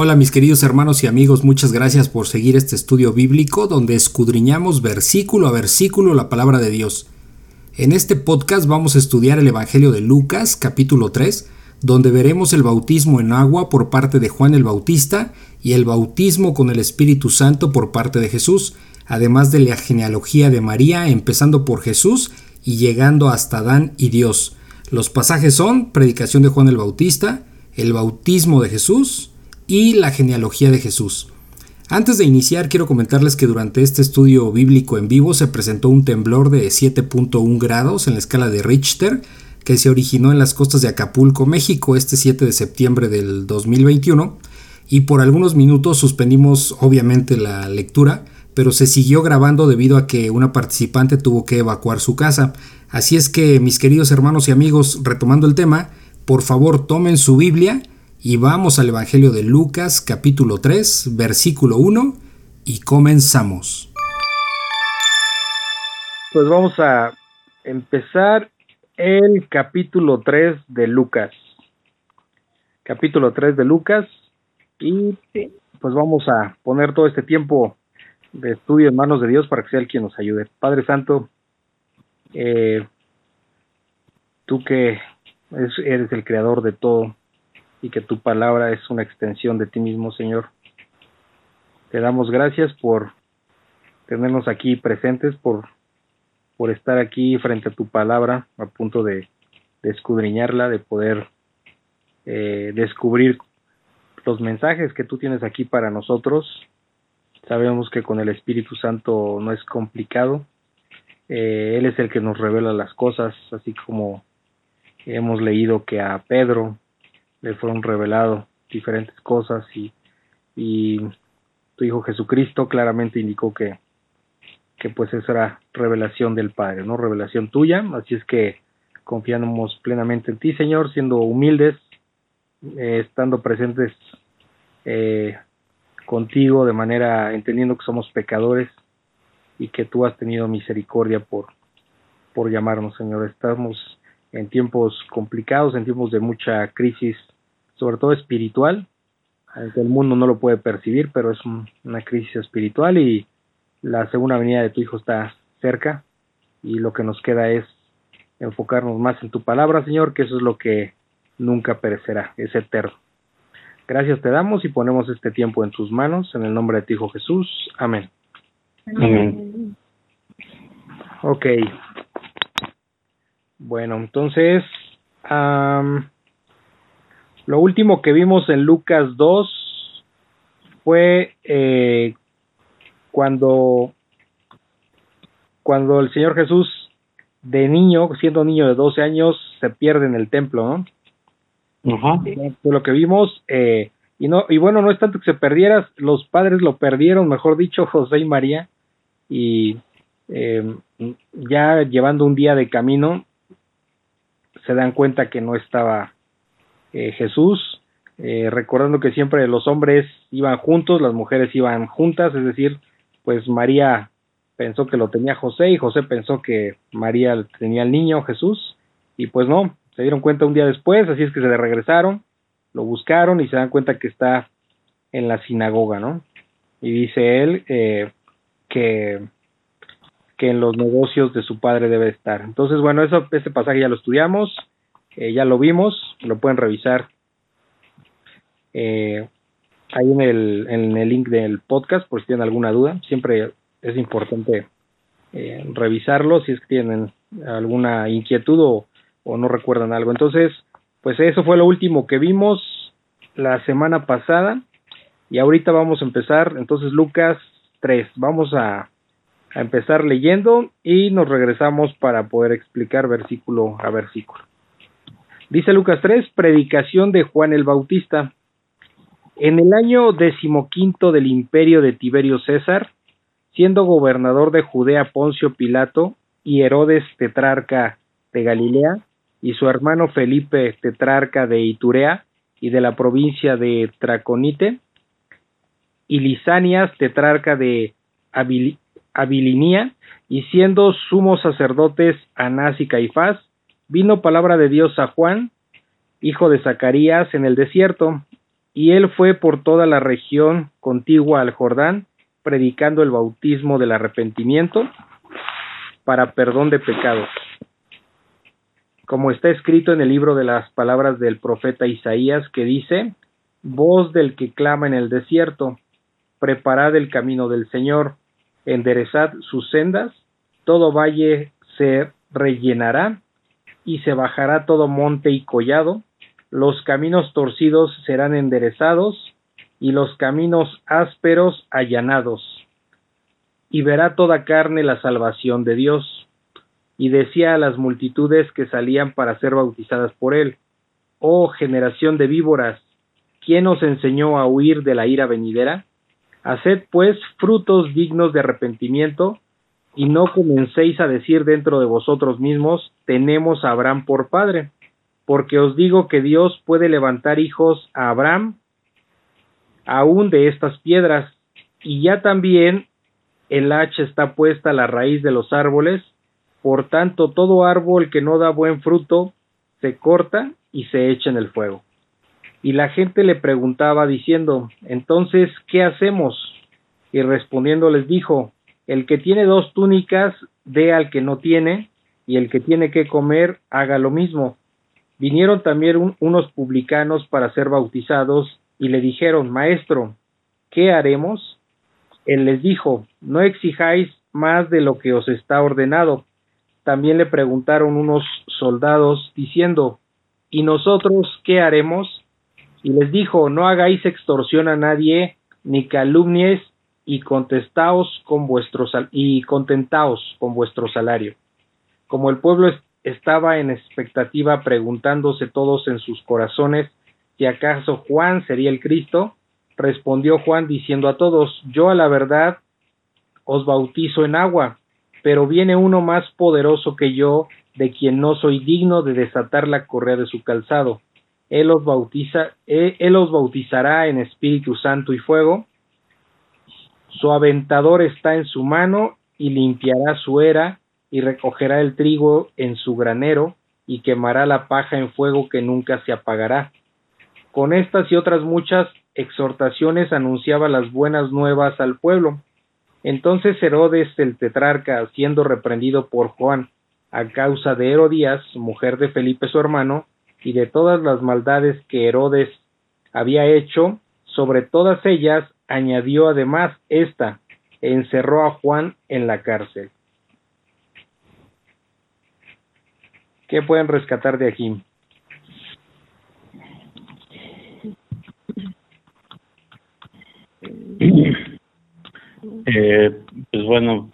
Hola mis queridos hermanos y amigos, muchas gracias por seguir este estudio bíblico donde escudriñamos versículo a versículo la palabra de Dios. En este podcast vamos a estudiar el Evangelio de Lucas capítulo 3, donde veremos el bautismo en agua por parte de Juan el Bautista y el bautismo con el Espíritu Santo por parte de Jesús, además de la genealogía de María empezando por Jesús y llegando hasta Adán y Dios. Los pasajes son predicación de Juan el Bautista, el bautismo de Jesús y la genealogía de Jesús. Antes de iniciar quiero comentarles que durante este estudio bíblico en vivo se presentó un temblor de 7.1 grados en la escala de Richter que se originó en las costas de Acapulco, México, este 7 de septiembre del 2021 y por algunos minutos suspendimos obviamente la lectura, pero se siguió grabando debido a que una participante tuvo que evacuar su casa. Así es que mis queridos hermanos y amigos, retomando el tema, por favor tomen su Biblia y vamos al Evangelio de Lucas capítulo 3 versículo 1 y comenzamos. Pues vamos a empezar el capítulo 3 de Lucas. Capítulo 3 de Lucas y pues vamos a poner todo este tiempo de estudio en manos de Dios para que sea el quien nos ayude. Padre Santo, eh, tú que eres el creador de todo y que tu palabra es una extensión de ti mismo, Señor. Te damos gracias por tenernos aquí presentes, por, por estar aquí frente a tu palabra, a punto de, escudriñarla, de poder eh, descubrir los mensajes que tú tienes aquí para nosotros Sabemos que con el Espíritu Santo no es complicado. Eh, él es el que nos revela las cosas, así como hemos leído que a Pedro le fueron revelados diferentes cosas y, y tu Hijo Jesucristo claramente indicó que, que pues esa era revelación del Padre, no revelación tuya, así es que confiamos plenamente en ti, Señor, siendo humildes, eh, estando presentes eh, contigo de manera entendiendo que somos pecadores y que tú has tenido misericordia por, por llamarnos, Señor. Estamos en tiempos complicados, en tiempos de mucha crisis, sobre todo espiritual. El mundo no lo puede percibir, pero es una crisis espiritual y la segunda venida de tu Hijo está cerca y lo que nos queda es enfocarnos más en tu palabra, Señor, que eso es lo que nunca perecerá, es eterno. Gracias te damos y ponemos este tiempo en tus manos, en el nombre de tu Hijo Jesús. Amén. Amén. Ok. Bueno, entonces, lo último que vimos en Lucas 2 fue eh, cuando, cuando el Señor Jesús de niño, siendo niño de 12 años, se pierde en el templo, ¿no? lo que vimos, eh, y no, y bueno, no es tanto que se perdiera, los padres lo perdieron, mejor dicho, José y María, y eh, ya llevando un día de camino, se dan cuenta que no estaba eh, Jesús, recordando que siempre los hombres iban juntos, las mujeres iban juntas, es decir, pues María pensó que lo tenía José y José pensó que María tenía el niño Jesús, y pues no, se dieron cuenta un día después, así es que se le regresaron, lo buscaron y se dan cuenta que está en la sinagoga, ¿no? Y dice él eh, que, que en los negocios de su padre debe estar. Entonces, bueno, eso, ese pasaje ya lo estudiamos, eh, ya lo vimos, lo pueden revisar eh, ahí en el, en el link del podcast por si tienen alguna duda. Siempre es importante revisarlo si es que tienen alguna inquietud o o no recuerdan algo. Entonces, pues eso fue lo último que vimos la semana pasada y ahorita vamos a empezar entonces Lucas 3. Vamos a, a empezar leyendo y nos regresamos para poder explicar versículo a versículo. Dice Lucas 3, predicación de Juan el Bautista. En el año decimoquinto del imperio de Tiberio César, siendo gobernador de Judea Poncio Pilato y Herodes tetrarca de Galilea, y su hermano Felipe, tetrarca de Iturea y de la provincia de Traconite, y Lisanias, tetrarca de Abilinia, y siendo sumos sacerdotes Anás y Caifás, vino palabra de Dios a Juan, hijo de Zacarías, en el desierto, y él fue por toda la región contigua al Jordán, predicando el bautismo del arrepentimiento para perdón de pecados. Como está escrito en el libro de las palabras del profeta Isaías, que dice, Voz del que clama en el desierto, preparad el camino del Señor, enderezad sus sendas, todo valle se rellenará y se bajará todo monte y collado, los caminos torcidos serán enderezados y los caminos ásperos allanados. Y verá toda carne la salvación de Dios. Y decía a las multitudes que salían para ser bautizadas por él, Oh generación de víboras, ¿quién os enseñó a huir de la ira venidera? Haced pues frutos dignos de arrepentimiento, y no comencéis a decir dentro de vosotros mismos, tenemos a Abraham por padre, porque os digo que Dios puede levantar hijos a Abraham aún de estas piedras, y ya también el hacha está puesta a la raíz de los árboles, por tanto todo árbol que no da buen fruto se corta y se echa en el fuego. Y la gente le preguntaba diciendo, entonces, ¿qué hacemos? Y respondiendo les dijo, el que tiene dos túnicas, dé al que no tiene, y el que tiene que comer, haga lo mismo. Vinieron también unos publicanos para ser bautizados, y le dijeron, Maestro, ¿qué haremos? Él les dijo, no exijáis más de lo que os está ordenado. También le preguntaron unos soldados, diciendo, ¿y nosotros qué haremos? Y les dijo, no hagáis extorsión a nadie, ni calumnies, y contestaos con vuestro y contentaos con vuestro salario. Como el pueblo estaba en expectativa preguntándose todos en sus corazones si acaso Juan sería el Cristo, respondió Juan diciendo a todos, yo a la verdad os bautizo en agua, pero viene uno más poderoso que yo, de quien no soy digno de desatar la correa de su calzado él los, bautiza, eh, él los bautizará en Espíritu Santo y fuego. Su aventador está en su mano y limpiará su era y recogerá el trigo en su granero y quemará la paja en fuego que nunca se apagará. Con estas y otras muchas exhortaciones anunciaba las buenas nuevas al pueblo. Entonces Herodes el tetrarca, siendo reprendido por Juan a causa de Herodías, mujer de Felipe su hermano, y de todas las maldades que Herodes había hecho, sobre todas ellas añadió además esta, encerró a Juan en la cárcel. ¿Qué pueden rescatar de aquí? Eh, pues bueno,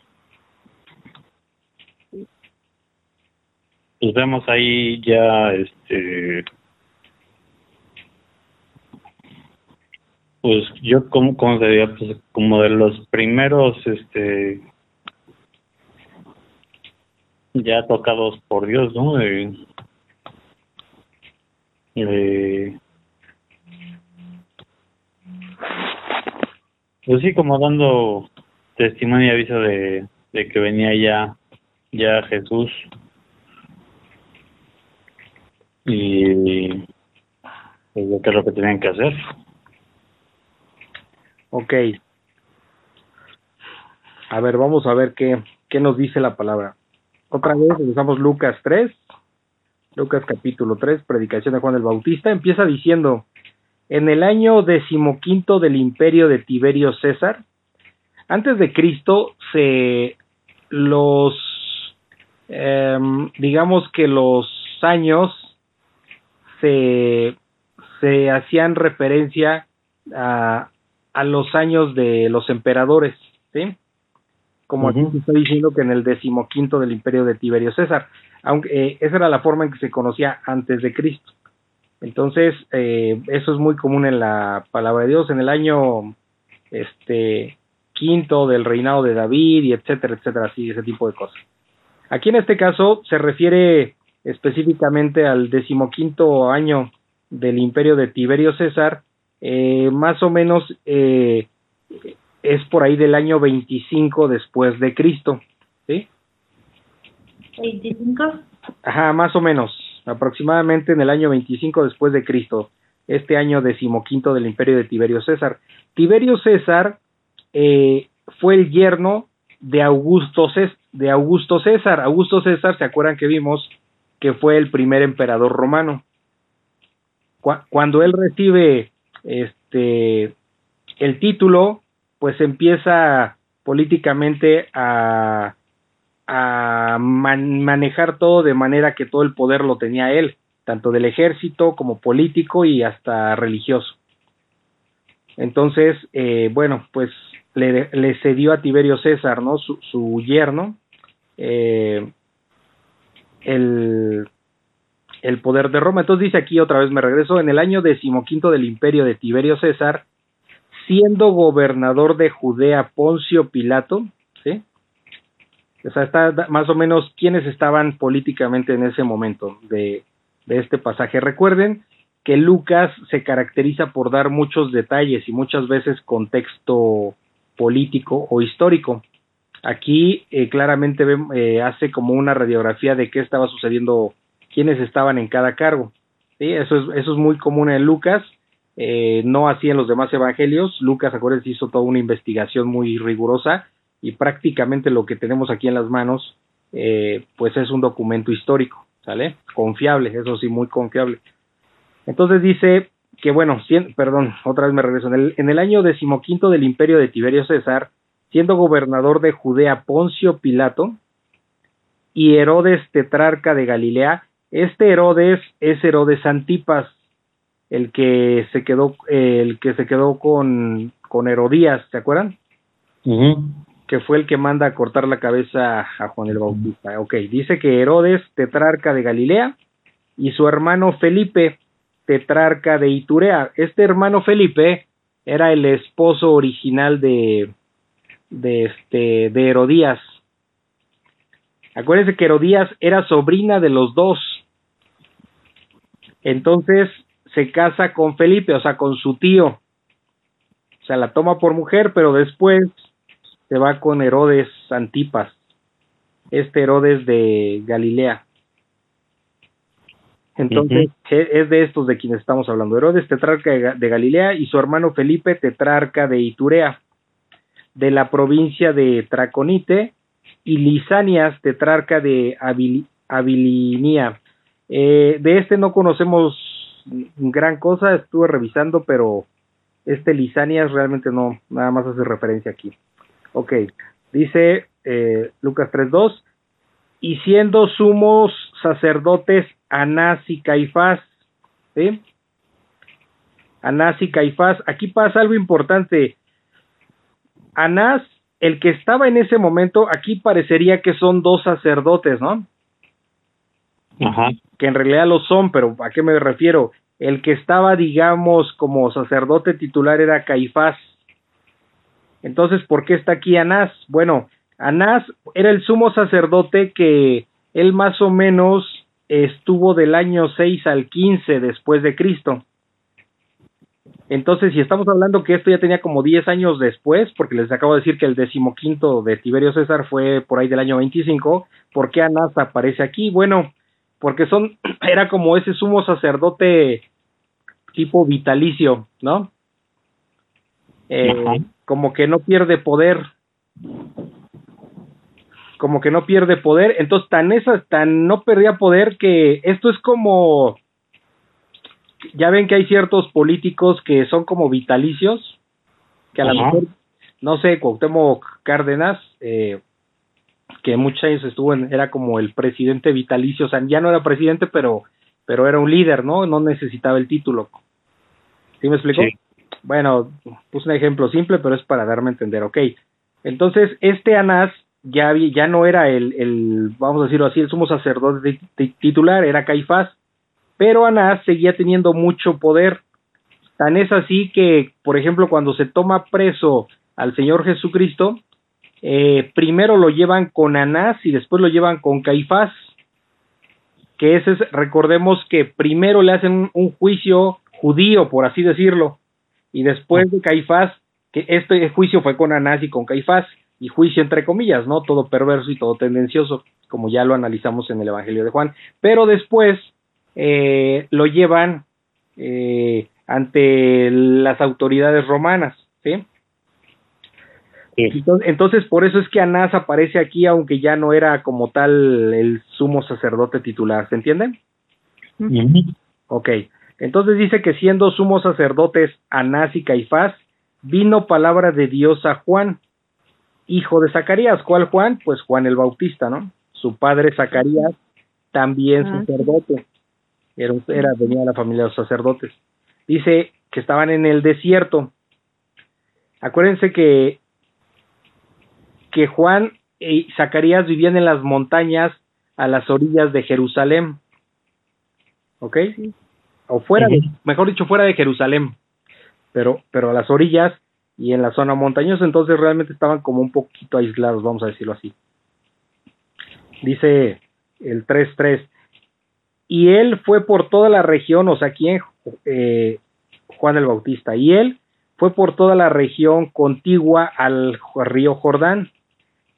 pues vemos ahí ya este pues yo como como sería pues como de los primeros este ya tocados por Dios no de, pues sí como dando testimonio y aviso de, de que venía ya ya Jesús y pues, qué es lo que tenían que hacer. Ok. A ver, vamos a ver qué, qué nos dice la palabra. Otra vez usamos Lucas 3, Lucas capítulo 3, predicación de Juan el Bautista, empieza diciendo, en el año decimoquinto del imperio de Tiberio César, antes de Cristo, se los, em, digamos que los años se, hacían referencia a, a los años de los emperadores, ¿sí? Como aquí se está diciendo que en el decimoquinto del imperio de Tiberio César, aunque eh, esa era la forma en que se conocía antes de Cristo. Entonces, eh, eso es muy común en la palabra de Dios, en el año este quinto del reinado de David y etcétera, etcétera, así, ese tipo de cosas. Aquí en este caso se refiere específicamente al decimoquinto año del imperio de Tiberio César, eh, más o menos eh, es por ahí del año 25 después de Cristo, ¿sí? 25. Ajá, más o menos, aproximadamente en el año 25 después de Cristo. este año decimoquinto del imperio de Tiberio César. Tiberio César eh, fue el yerno de Augusto, de Augusto César. Augusto César, ¿se acuerdan que vimos que fue el primer emperador romano? Cuando él recibe este el título, pues empieza políticamente a, manejar todo de manera que todo el poder lo tenía él, tanto del ejército como político y hasta religioso. Entonces, eh, bueno, pues le, cedió a Tiberio César, ¿no? Su, su yerno, eh, el, el poder de Roma. Entonces dice aquí otra vez, me regreso, en el año decimoquinto del imperio de Tiberio César, siendo gobernador de Judea Poncio Pilato, ¿sí? O sea, está más o menos quiénes estaban políticamente en ese momento de, de este pasaje. Recuerden que Lucas se caracteriza por dar muchos detalles y muchas veces contexto político o histórico. Aquí eh, claramente eh, hace como una radiografía de qué estaba sucediendo, quiénes estaban en cada cargo. ¿sí? Eso, es, eso es muy común en Lucas, eh, no así en los demás evangelios. Lucas, acuérdense, hizo toda una investigación muy rigurosa y prácticamente lo que tenemos aquí en las manos, pues es un documento histórico, ¿sale? Confiable, eso sí, muy confiable. Entonces dice que bueno, perdón, otra vez me regreso, en el, en el año decimoquinto del imperio de Tiberio César, siendo gobernador de Judea Poncio Pilato y Herodes tetrarca de Galilea, este Herodes es Herodes Antipas, el que se quedó, el que se quedó con, con Herodías, ¿se acuerdan? Que fue el que manda a cortar la cabeza a Juan el Bautista. Ok, dice que Herodes, tetrarca de Galilea, y su hermano Felipe, tetrarca de Iturea. Este hermano Felipe era el esposo original de, de, este, de Herodías. Acuérdense que Herodías era sobrina de los dos. Entonces se casa con Felipe, o sea, con su tío. O sea, la toma por mujer, pero después se va con Herodes Antipas, este Herodes de Galilea. Entonces, es de estos de quienes estamos hablando. Herodes, tetrarca de Galilea, y su hermano Felipe, tetrarca de Iturea, de la provincia de Traconite, y Lisanias, tetrarca de Abilinia. Eh, de este no conocemos gran cosa, estuve revisando, pero este Lisanias realmente no, nada más hace referencia aquí. Ok, dice eh, Lucas 3.2, y siendo sumos sacerdotes Anás y Caifás. ¿sí? Anás y Caifás. Aquí pasa algo importante. Anás, el que estaba en ese momento, aquí parecería que son dos sacerdotes, ¿no? Ajá. Que en realidad lo son, pero ¿a qué me refiero? El que estaba, digamos, como sacerdote titular era Caifás. Entonces, ¿por qué está aquí Anás? Bueno, Anás era el sumo sacerdote que él más o menos estuvo del año 6 al 15 después de Cristo. Entonces, si estamos hablando que esto ya tenía como 10 años después, porque les acabo de decir que el decimoquinto de Tiberio César fue por ahí del año 25, ¿por qué Anás aparece aquí? Bueno, porque son, era como ese sumo sacerdote tipo vitalicio, ¿no? Eh, como que no pierde poder, como que no pierde poder, entonces tan esa, tan no perdía poder que esto es como ya ven que hay ciertos políticos que son como vitalicios, que a lo mejor, no sé, Cuauhtémoc Cárdenas, eh, que muchos años estuvo en, era como el presidente vitalicio, o sea, ya no era presidente, pero, pero era un líder, ¿no? No necesitaba el título. ¿Sí me explico? Bueno, puse un ejemplo simple, pero es para darme a entender, ok. Entonces, este Anás ya, ya no era el, el, vamos a decirlo así, el sumo sacerdote titular, era Caifás, pero Anás seguía teniendo mucho poder. Tan es así que, por ejemplo, cuando se toma preso al Señor Jesucristo, eh, primero lo llevan con Anás y después lo llevan con Caifás, que ese es, recordemos que primero le hacen un, juicio judío, por así decirlo, y después de Caifás, que este juicio fue con Anás y con Caifás, y juicio entre comillas, ¿no? Todo perverso y todo tendencioso, como ya lo analizamos en el Evangelio de Juan. Pero después eh, lo llevan, eh, ante las autoridades romanas, ¿sí? Entonces, por eso es que Anás aparece aquí, aunque ya no era como tal el sumo sacerdote titular, ¿se entiende? Ok, entonces dice que siendo sumos sacerdotes Anás y Caifás, vino palabra de Dios a Juan, hijo de Zacarías. ¿Cuál Juan? Pues Juan el Bautista, ¿no? Su padre Zacarías, también ah, sacerdote. Era, era, venía de la familia de los sacerdotes. Dice que estaban en el desierto. Acuérdense que que Juan y Zacarías vivían en las montañas a las orillas de Jerusalén. ¿Ok? O fuera, de, mejor dicho, fuera de Jerusalén, pero, pero a las orillas y en la zona montañosa, entonces realmente estaban como un poquito aislados, vamos a decirlo así. Dice el 3.3, y él fue por toda la región, o sea, ¿quién? Eh, Juan el Bautista, y él fue por toda la región contigua al río Jordán,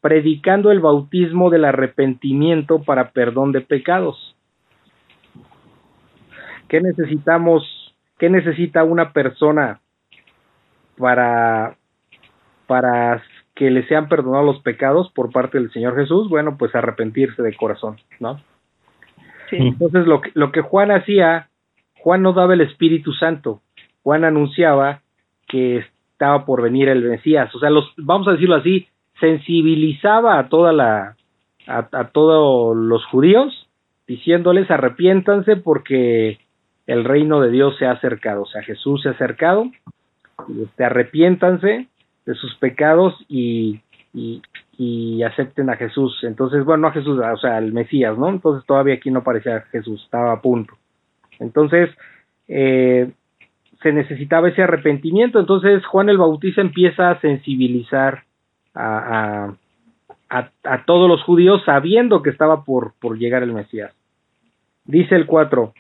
predicando el bautismo del arrepentimiento para perdón de pecados. ¿Qué necesitamos? ¿Qué necesita una persona para para que le sean perdonados los pecados por parte del Señor Jesús? Bueno, pues arrepentirse de corazón, ¿no? Entonces lo que, lo que Juan hacía, Juan no daba el Espíritu Santo, Juan anunciaba que estaba por venir el Mesías, o sea, los, vamos a decirlo así, sensibilizaba a toda la a, todos los judíos diciéndoles arrepiéntanse porque el reino de Dios se ha acercado, o sea, Jesús se ha acercado, este, arrepiéntanse de sus pecados y, y, y, acepten a Jesús. Entonces, bueno, no a Jesús, o sea, al Mesías, ¿no? Entonces todavía aquí no parecía Jesús, estaba a punto. Entonces, eh, se necesitaba ese arrepentimiento, entonces Juan el Bautista empieza a sensibilizar a, a, todos los judíos sabiendo que estaba por, por llegar el Mesías. Dice el 4,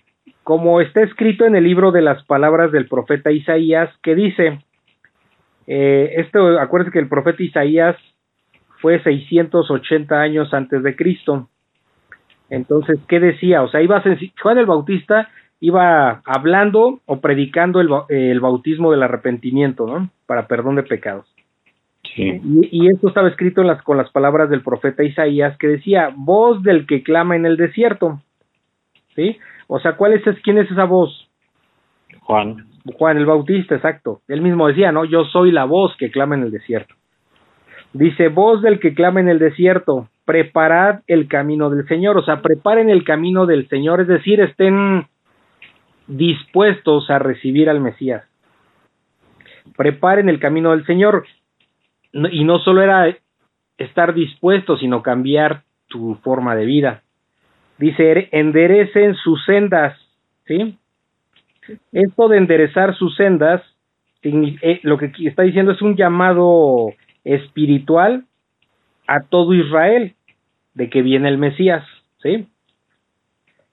como está escrito en el libro de las palabras del profeta Isaías, que dice, eh, esto, acuérdense que el profeta Isaías fue 680 años antes de Cristo. Entonces, ¿qué decía? O sea, iba Juan el Bautista iba hablando o predicando el, el bautismo del arrepentimiento, ¿no? Para perdón de pecados. Y, esto estaba escrito las, con las palabras del profeta Isaías que decía, voz del que clama en el desierto. ¿Sí? O sea, ¿cuál es, quién es esa voz? Juan. Juan el Bautista, exacto. Él mismo decía, ¿no? Yo soy la voz que clama en el desierto. Dice, voz del que clama en el desierto, preparad el camino del Señor. O sea, preparen el camino del Señor, es decir, estén dispuestos a recibir al Mesías. Preparen el camino del Señor y no solo era estar dispuesto, sino cambiar tu forma de vida. Dice, enderecen sus sendas, ¿sí? Esto de enderezar sus sendas, eh, lo que está diciendo es un llamado espiritual a todo Israel, de que viene el Mesías, ¿sí?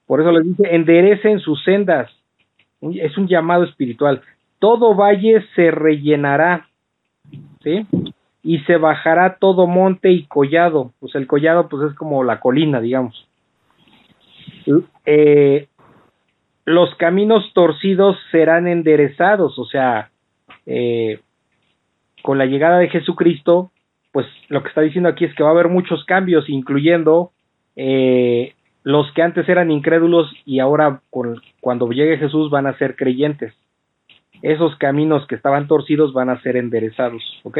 Por eso les dice, enderecen sus sendas, es un llamado espiritual. Todo valle se rellenará, ¿sí? y se bajará todo monte y collado. Pues el collado pues es como la colina, digamos. Eh, los caminos torcidos serán enderezados, o sea, eh, con la llegada de Jesucristo, pues lo que está diciendo aquí es que va a haber muchos cambios, incluyendo eh, los que antes eran incrédulos y ahora con, cuando llegue Jesús van a ser creyentes. Esos caminos que estaban torcidos van a ser enderezados, ¿ok?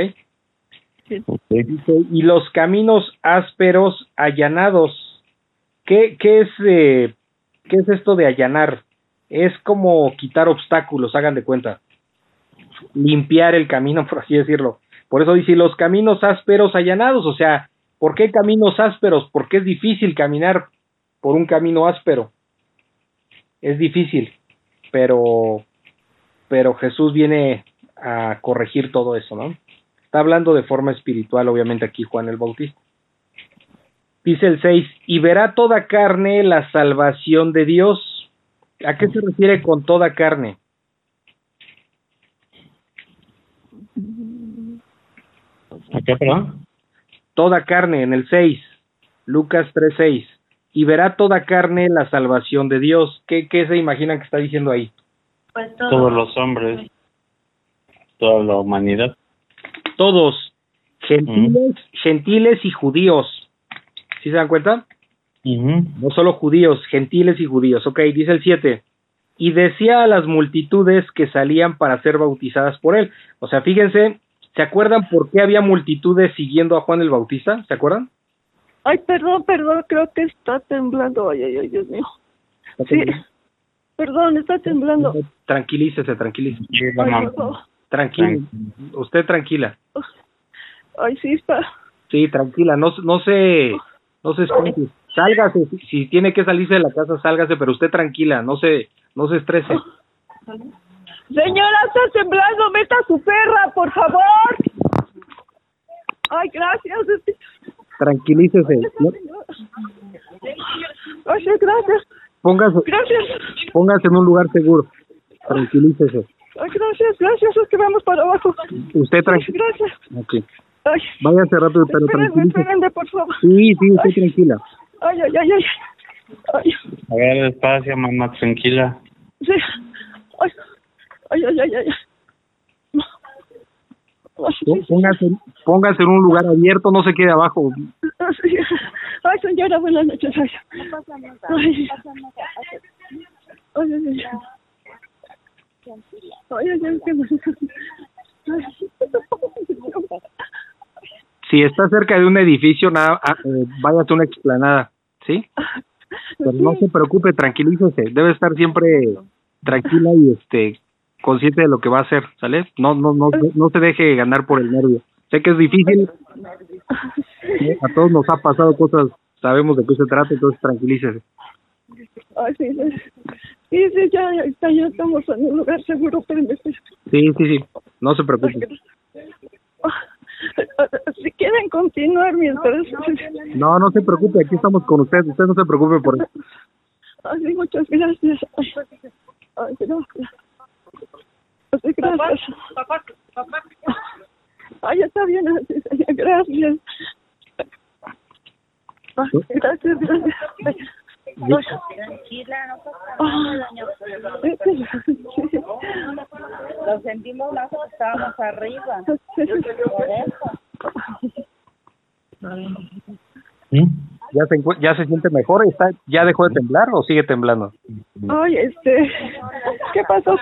y los caminos ásperos allanados. ¿Qué, qué es, eh, ¿Qué es esto de allanar? Es como quitar obstáculos, hagan de cuenta. Limpiar el camino, por así decirlo. Por eso dice los caminos ásperos allanados. O sea, ¿por qué caminos ásperos? Porque es difícil caminar por un camino áspero. Es difícil, pero, pero Jesús viene a corregir todo eso, ¿no? Está hablando de forma espiritual, obviamente aquí Juan el Bautista. Dice el 6, y verá toda carne la salvación de Dios. ¿A qué se refiere con toda carne? ¿A qué, perdón? Toda carne, en el 6, Lucas 3, 6. Y verá toda carne la salvación de Dios. ¿Qué, qué se imaginan que está diciendo ahí? Pues todos. los hombres, toda la humanidad. Todos, gentiles, gentiles y judíos. ¿Sí se dan cuenta? No solo judíos, gentiles y judíos. Ok, dice el 7. Y decía a las multitudes que salían para ser bautizadas por él. O sea, fíjense, ¿se acuerdan por qué había multitudes siguiendo a Juan el Bautista? ¿Se acuerdan? Ay, perdón, perdón, creo que está temblando. Ay, ay, ay, Dios mío. Sí, perdón, está temblando. Tranquilícese, tranquilícese. Tranquila, usted tranquila. Ay, sí, está. Sí, tranquila, no, no se, no se esconde. Sálgase, si tiene que salirse de la casa, sálgase, pero usted tranquila, no se, no se estrese. Señora, está temblando, meta a su perra, por favor. Ay, gracias. Tranquilícese. Ay, gracias. Póngase, gracias. póngase en un lugar seguro. Tranquilícese. Ay, gracias, gracias, es que vamos para abajo. Usted tranquila. Gracias. Okay. Ay. Váyase rápido, pero tranquilícese. Espérenme, por favor. Sí, sí, usted tranquila. Ay, ay, ay, ay. ay. A ver, despacio, mamá, tranquila. Sí. Ay, ay, ay, ay. ay. Póngase, póngase en un lugar abierto, no se quede abajo. Ay, señora, buenas noches. Ay, ay, ay, ay. Si está cerca de un edificio, nada, ah, eh, váyase a una explanada, ¿sí? Pero no se preocupe, tranquilícese. Debe estar siempre tranquila y este consciente de lo que va a hacer, ¿sale? No, no, no, no se deje ganar por el nervio. Sé que es difícil. A todos nos ha pasado cosas, sabemos de qué se trata, entonces tranquilícese. Ay, sí, sí, sí, ya, ya, ya estamos en un lugar seguro, pero Sí, sí, sí, no se preocupe. Si quieren continuar mientras... No, no se preocupe, aquí estamos con usted, usted no se preocupe por eso. Ay, muchas gracias. Ay, gracias. Gracias. Papá, papá, Ay, está bien, gracias. Ay, gracias, gracias. Tranquila, no Lo sentimos más que estábamos arriba. Por eso. ¿Ya se, ¿Ya se siente mejor? ¿Está, ¿Ya dejó de temblar o sigue temblando? Ay, este... ¿Qué pasó?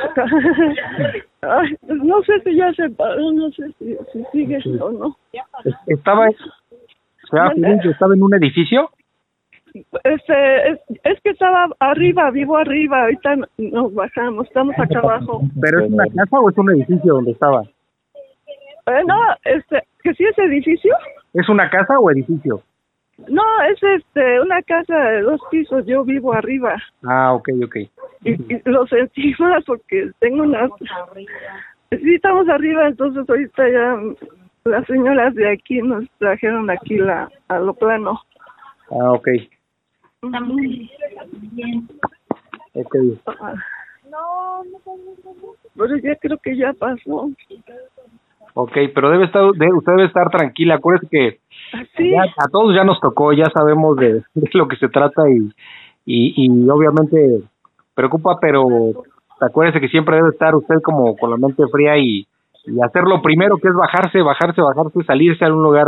Ay, no sé si ya se paró, no sé si, si sigue o no. ¿Estaba, estaba en un edificio? Este, es, es, que estaba arriba, vivo arriba, ahorita nos bajamos, estamos acá abajo. ¿Pero es una casa o es un edificio donde estaba? Eh, no, este, que sí es edificio. ¿Es una casa o edificio? No, es este, una casa de dos pisos, yo vivo arriba. Ah, ok, ok. Y, y lo sentí más porque tengo una... Sí, estamos arriba, entonces ahorita ya las señoras de aquí nos trajeron aquí la, a lo plano. Ah, ok. Ok. No, no Pero ya creo que ya pasó. Ok, pero debe estar, usted debe estar tranquila. Acuérdese que a todos ya nos tocó, ya sabemos de, lo que se trata y, y, y obviamente preocupa, pero acuérdese que siempre debe estar usted como con la mente fría y, y hacer lo primero que es bajarse, bajarse, bajarse, salirse a un lugar.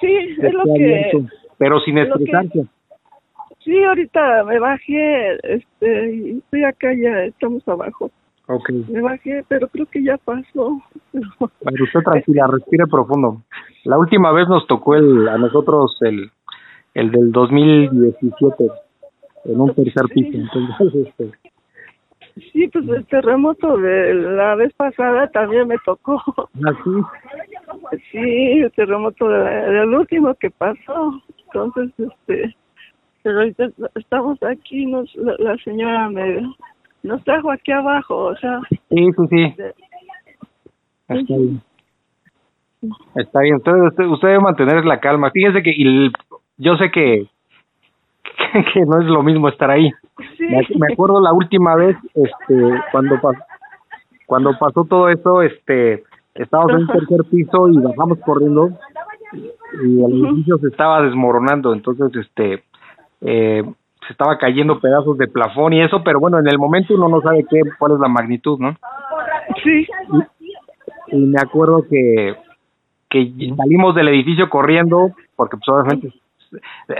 Sí, es lo que... pero sin estresarse. Sí, ahorita me bajé, este, estoy acá ya, estamos abajo. Okay. Me bajé, pero creo que ya pasó. Bueno, usted tranquila, respire profundo. La última vez nos tocó el, a nosotros el, el del 2017, en un tercer piso. Entonces, este... Sí, pues el terremoto de la vez pasada también me tocó. ¿Ah, sí? Sí, el terremoto del último que pasó. Entonces, este pero ahorita estamos aquí, nos, la, señora me nos trajo aquí abajo, o sea. Sí, sí, sí. Está bien. Está bien, usted, usted, debe mantener la calma. Fíjese que yo sé que, que, no es lo mismo estar ahí. Me, acuerdo la última vez, este, cuando pasó, cuando pasó todo eso, este, estábamos en un tercer piso y bajamos corriendo y el edificio se estaba desmoronando, entonces, este, eh, se estaba cayendo pedazos de plafón y eso, pero bueno, en el momento uno no sabe qué, cuál es la magnitud, ¿no? Sí. Y, me acuerdo que, que salimos del edificio corriendo, porque pues obviamente,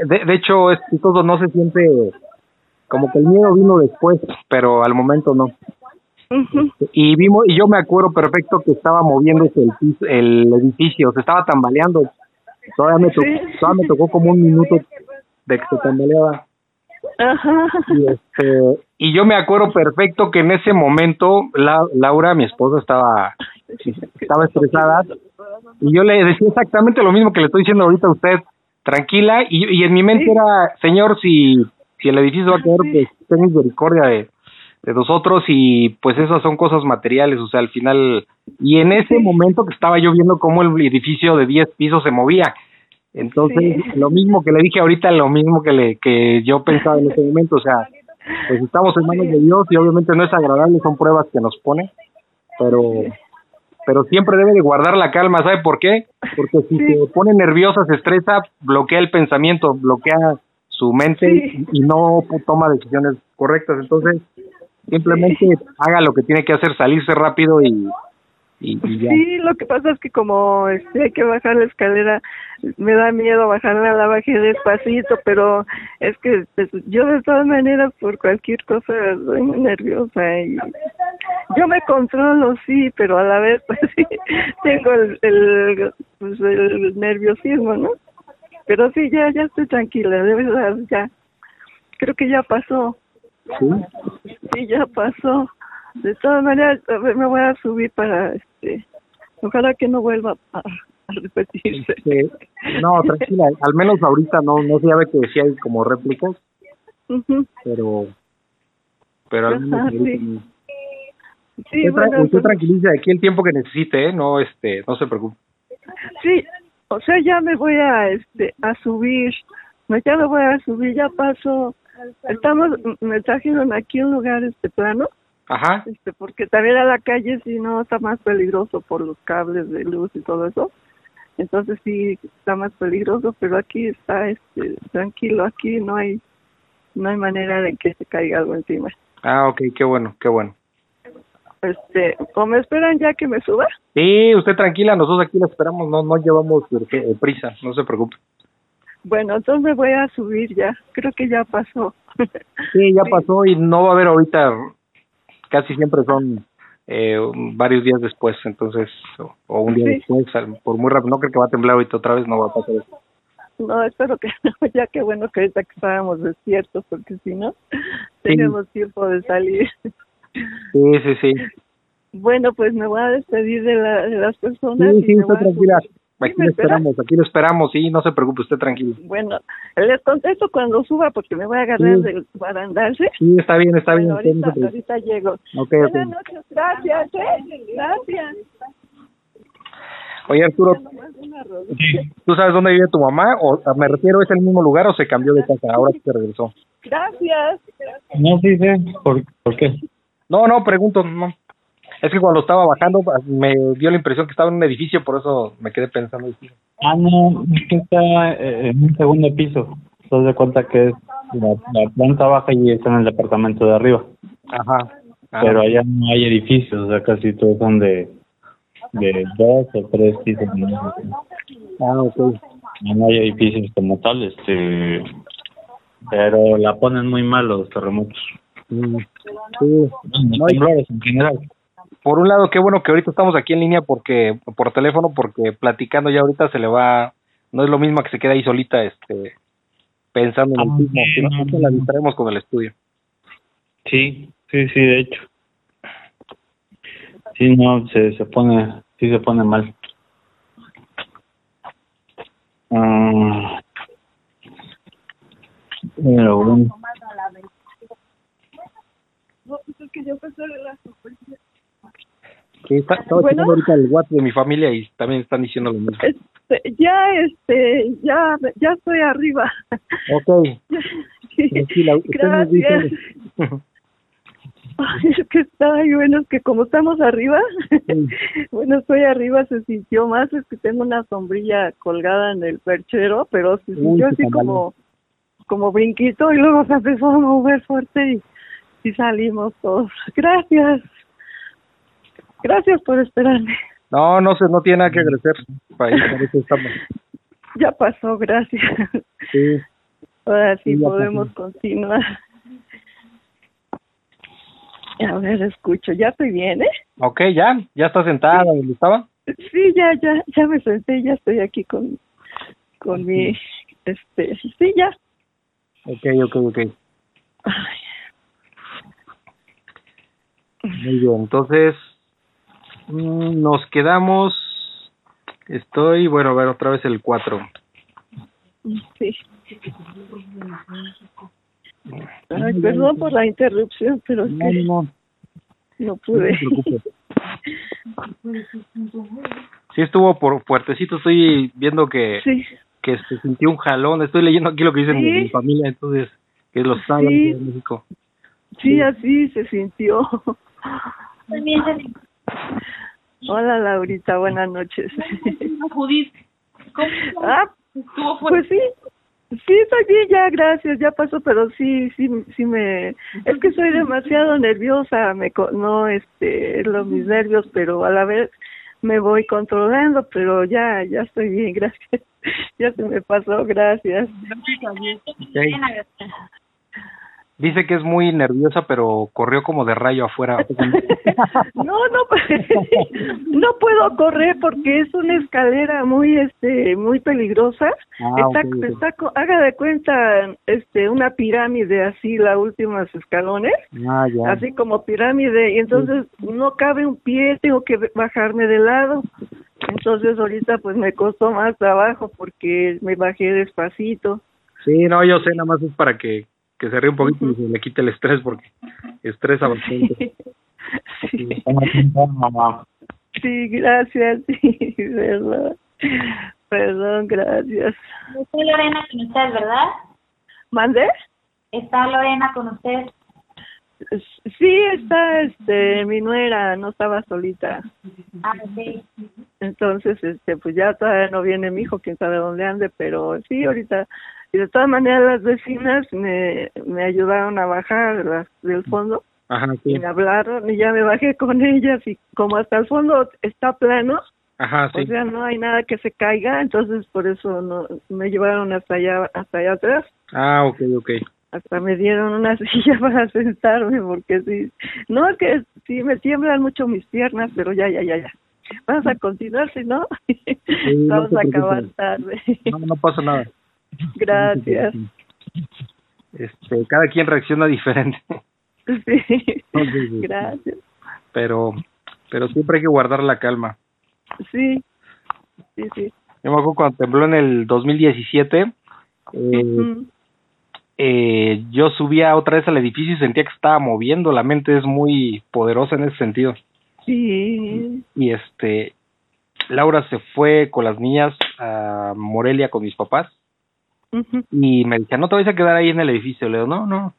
de, de hecho, es todo no se siente como que el miedo vino después, pero al momento no. Y vimos y yo me acuerdo perfecto que estaba moviéndose el el edificio, se estaba tambaleando. Todavía me, tocó, todavía me tocó como un minuto de que se tambaleaba. Y, este, y yo me acuerdo perfecto que en ese momento la, Laura, mi esposa, estaba estaba estresada. Y yo le decía exactamente lo mismo que le estoy diciendo ahorita a usted, tranquila. Y, y en mi mente era, señor, si si el edificio va a caer, pues ten misericordia de, de nosotros y pues esas son cosas materiales, o sea, al final, y en ese momento que estaba yo viendo cómo el edificio de 10 pisos se movía, entonces lo mismo que le dije ahorita, lo mismo que le que yo pensaba en ese momento, o sea, pues estamos en manos de Dios y obviamente no es agradable, son pruebas que nos pone, pero pero siempre debe de guardar la calma, ¿sabe por qué? Porque si se pone nerviosa, se estresa, bloquea el pensamiento, bloquea su mente y no toma decisiones correctas. Entonces, simplemente haga lo que tiene que hacer, salirse rápido y, y, ya. Sí, lo que pasa es que como este, hay que bajar la escalera, me da miedo bajarla, la bajé despacito, pero es que pues, yo de todas maneras por cualquier cosa soy muy nerviosa y yo me controlo, sí, pero a la vez pues sí, tengo el, el, pues, el nerviosismo, ¿no? Pero sí, ya, ya estoy tranquila, de verdad, ya. Creo que ya pasó. Sí. Sí, ya pasó. De todas maneras, me voy a subir para, este, ojalá que no vuelva a, repetirse. Este, no, tranquila, al menos ahorita no, no se sabe que si hay como réplicas, pero, pero al menos sí. Sí, usted, usted tranquiliza aquí el tiempo que necesite, ¿eh? no, este, no se preocupe. Sí, o sea, ya me voy a, este, a subir, ya me voy a subir, ya paso, estamos, me trajeron aquí un lugar, este, plano, Ajá. Este, porque también a la calle si no está más peligroso por los cables de luz y todo eso. Entonces sí está más peligroso, pero aquí está este tranquilo, aquí no hay no hay manera de que se caiga algo encima. Ah, ok, qué bueno, qué bueno. Este, ¿o me esperan ya que me suba? Sí, usted tranquila, nosotros aquí la esperamos, no no llevamos eh, prisa, no se preocupe. Bueno, entonces me voy a subir ya, creo que ya pasó. Sí, ya pasó y no va a haber ahorita, casi siempre son eh, varios días después, entonces, o, un día después, por muy rápido, no creo que va a temblar ahorita otra vez, no va a pasar eso. No, espero que no, ya que bueno que ahorita que estábamos despiertos, porque si no, tenemos tiempo de salir. Sí, sí, sí. Bueno, pues me voy a despedir de, la, de las personas. Sí, sí, tranquila. Aquí lo esperamos, aquí lo esperamos, sí, no se preocupe, usted tranquilo. Bueno, les contesto cuando suba porque me voy a agarrar del barandarse. Sí, está bien, está bien. Ahorita, ahorita llego. Okay, Buenas noches, gracias, ¿eh? Gracias. Oye, Arturo, ¿tú sabes dónde vive tu mamá? O me refiero, ¿es el mismo lugar o se cambió de casa ahora que se regresó? Gracias. No, sí sé. ¿Por, ¿Por qué? No, no, pregunto, no. Es que cuando estaba bajando me dio la impresión que estaba en un edificio, por eso me quedé pensando. Ah, no, es que está eh, en un segundo piso. Te das cuenta que es la, planta baja y está en el departamento de arriba. Ajá. Ah. Pero allá no hay edificios, o sea, casi todos son de, de dos o tres pisos. Ah, ok. No hay edificios como tal, este, pero la ponen muy mal los terremotos. Mm, sí. No, hay en general por un lado, qué bueno que ahorita estamos aquí en línea porque por teléfono, porque platicando ya ahorita se le va, no es lo mismo que se queda ahí solita, este, pensando en el mismo, sí, no, la distraemos con el estudio. Sí, sí, sí, de hecho. Sí, no, se, se pone, sí se pone mal. Ah, pero bueno. No, pues es que yo pensé la que está, estaba bueno, ahorita el WhatsApp de mi familia y también están diciendo lo mismo. Este, ya, este, ya, ya estoy arriba. Ok. sí, Gracias. es que está bueno, es que como estamos arriba, bueno, estoy arriba, se sintió más, es que tengo una sombrilla colgada en el perchero, pero se sintió así como, como brinquito y luego se empezó a mover fuerte y, y salimos todos. Gracias. Gracias por esperarme. No, no sé, no tiene nada que agradecer. Para eso estamos. Ya pasó, gracias. Sí. Ahora sí Sí, podemos continuar. A ver, escucho. Ya estoy bien, ¿eh? Ok, ya, ya está sentada donde estaba. Sí, ya, ya, ya me senté, ya estoy aquí con, con mi, este, sí, ya. Ok, ok, ok. Ay, Muy bien, entonces nos quedamos. Estoy, bueno, a ver otra vez el 4. sí. Ay, perdón por la interrupción, pero es No, que no, no, no no pude. te preocupes. Sí estuvo por fuertecito, estoy viendo que, Sí, que se sintió un jalón. Estoy leyendo aquí lo que dice mi, Sí. mi familia, entonces, que los está Sí. hablando de México. sí, así se sintió. También se Hola, Laurita, buenas noches. Judith. ¿Cómo Ah, estuvo fuerte? Pues sí, sí, estoy bien ya, gracias, ya pasó, pero sí, sí, sí me, es que soy demasiado nerviosa, me, co- no, este, los mis nervios, pero a la vez me voy controlando, pero ya, ya estoy bien, gracias, ya se me pasó, gracias. Dice que es muy nerviosa, pero corrió como de rayo afuera. No, no, no puedo correr porque es una escalera muy, este, muy peligrosa. Ah, está, ok, ok. está, co- haga de cuenta, este, una pirámide así, las últimas escalones. Ah, ya. así como pirámide y entonces no cabe un pie, tengo que bajarme de lado. Entonces ahorita pues me costó más trabajo porque me bajé despacito. Sí, no, yo sé, nada más es para que, que se ríe un poquito y se le quite el estrés, porque estresa bastante. Sí, mamá. sí, gracias, sí, perdón, perdón, gracias. Está Lorena con usted, ¿verdad? ¿Mande? Está Lorena con usted. Sí, está, este, mi nuera, no estaba solita. Ah, sí. Entonces, este, pues ya todavía no viene mi hijo, quién sabe dónde ande, pero sí, ahorita. Y de todas maneras, las vecinas me, me ayudaron a bajar las del fondo Ajá, sí. y me hablaron y ya me bajé con ellas y como hasta el fondo está plano, Ajá, sí. o sea, no hay nada que se caiga, entonces por eso no me llevaron hasta allá, hasta allá atrás. Ah, ok, ok. Hasta me dieron una silla para sentarme porque sí, no es que sí me tiemblan mucho mis piernas, pero ya, ya, ya, ya. Vamos a continuar, si no, vamos a acabar tarde. No, no pasa nada. Gracias. Este, cada quien reacciona diferente. Sí. Gracias. Pero, pero siempre hay que guardar la calma. Sí. Sí, sí. Yo me acuerdo cuando tembló en el 2017, eh, eh, yo subía otra vez al edificio y sentía que estaba moviendo. La mente es muy poderosa en ese sentido. Sí. Y este, Laura se fue con las niñas a Morelia con mis papás Y me decía, no te vais a quedar ahí en el edificio. Le digo, no, no.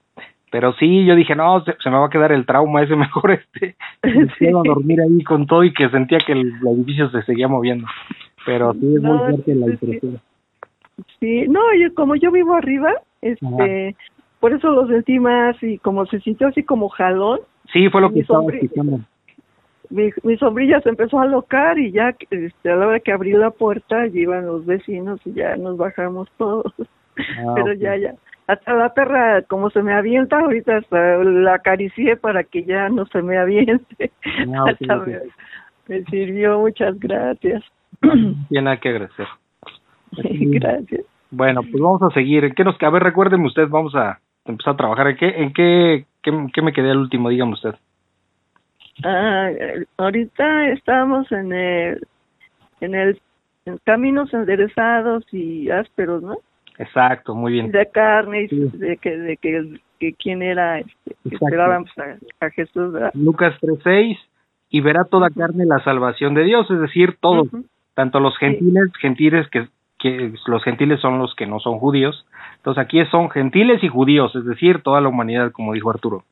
Pero sí, yo dije, no, se, se me va a quedar el trauma ese mejor este. Sí. a dormir ahí con todo y que sentía que el, el edificio se seguía moviendo. Pero sí es muy fuerte la impresión. Sí, no, yo como yo vivo arriba, este, por eso lo sentí más y como se sintió así como jalón, Sí, fue lo que estaba explicando. Mi, mi sombrilla se empezó a alocar y ya este, a la hora que abrí la puerta allí iban los vecinos y ya nos bajamos todos. Ah, Pero ya, ya. Hasta la perra, como se me avienta, ahorita hasta la acaricié para que ya no se me aviente. Ah, ok, Hasta ok. Me, me sirvió, muchas gracias. Tiene nada que agradecer. gracias. Bueno, pues vamos a seguir. ¿Qué nos, a ver, recuérdeme usted, vamos a empezar a trabajar. ¿En qué, en qué, qué, qué me quedé al último? Dígame usted. Ah, ahorita estamos en el, en el en caminos enderezados y ásperos, ¿no? Exacto, muy bien. De carne y Sí. de que de que, que quién era este, que pues, a, a Jesús, ¿verdad? Lucas 3.6, y verá toda carne la salvación de Dios, es decir, todos, tanto los gentiles, gentiles que, que los gentiles son los que no son judíos, entonces aquí son gentiles y judíos, es decir, toda la humanidad, como dijo Arturo.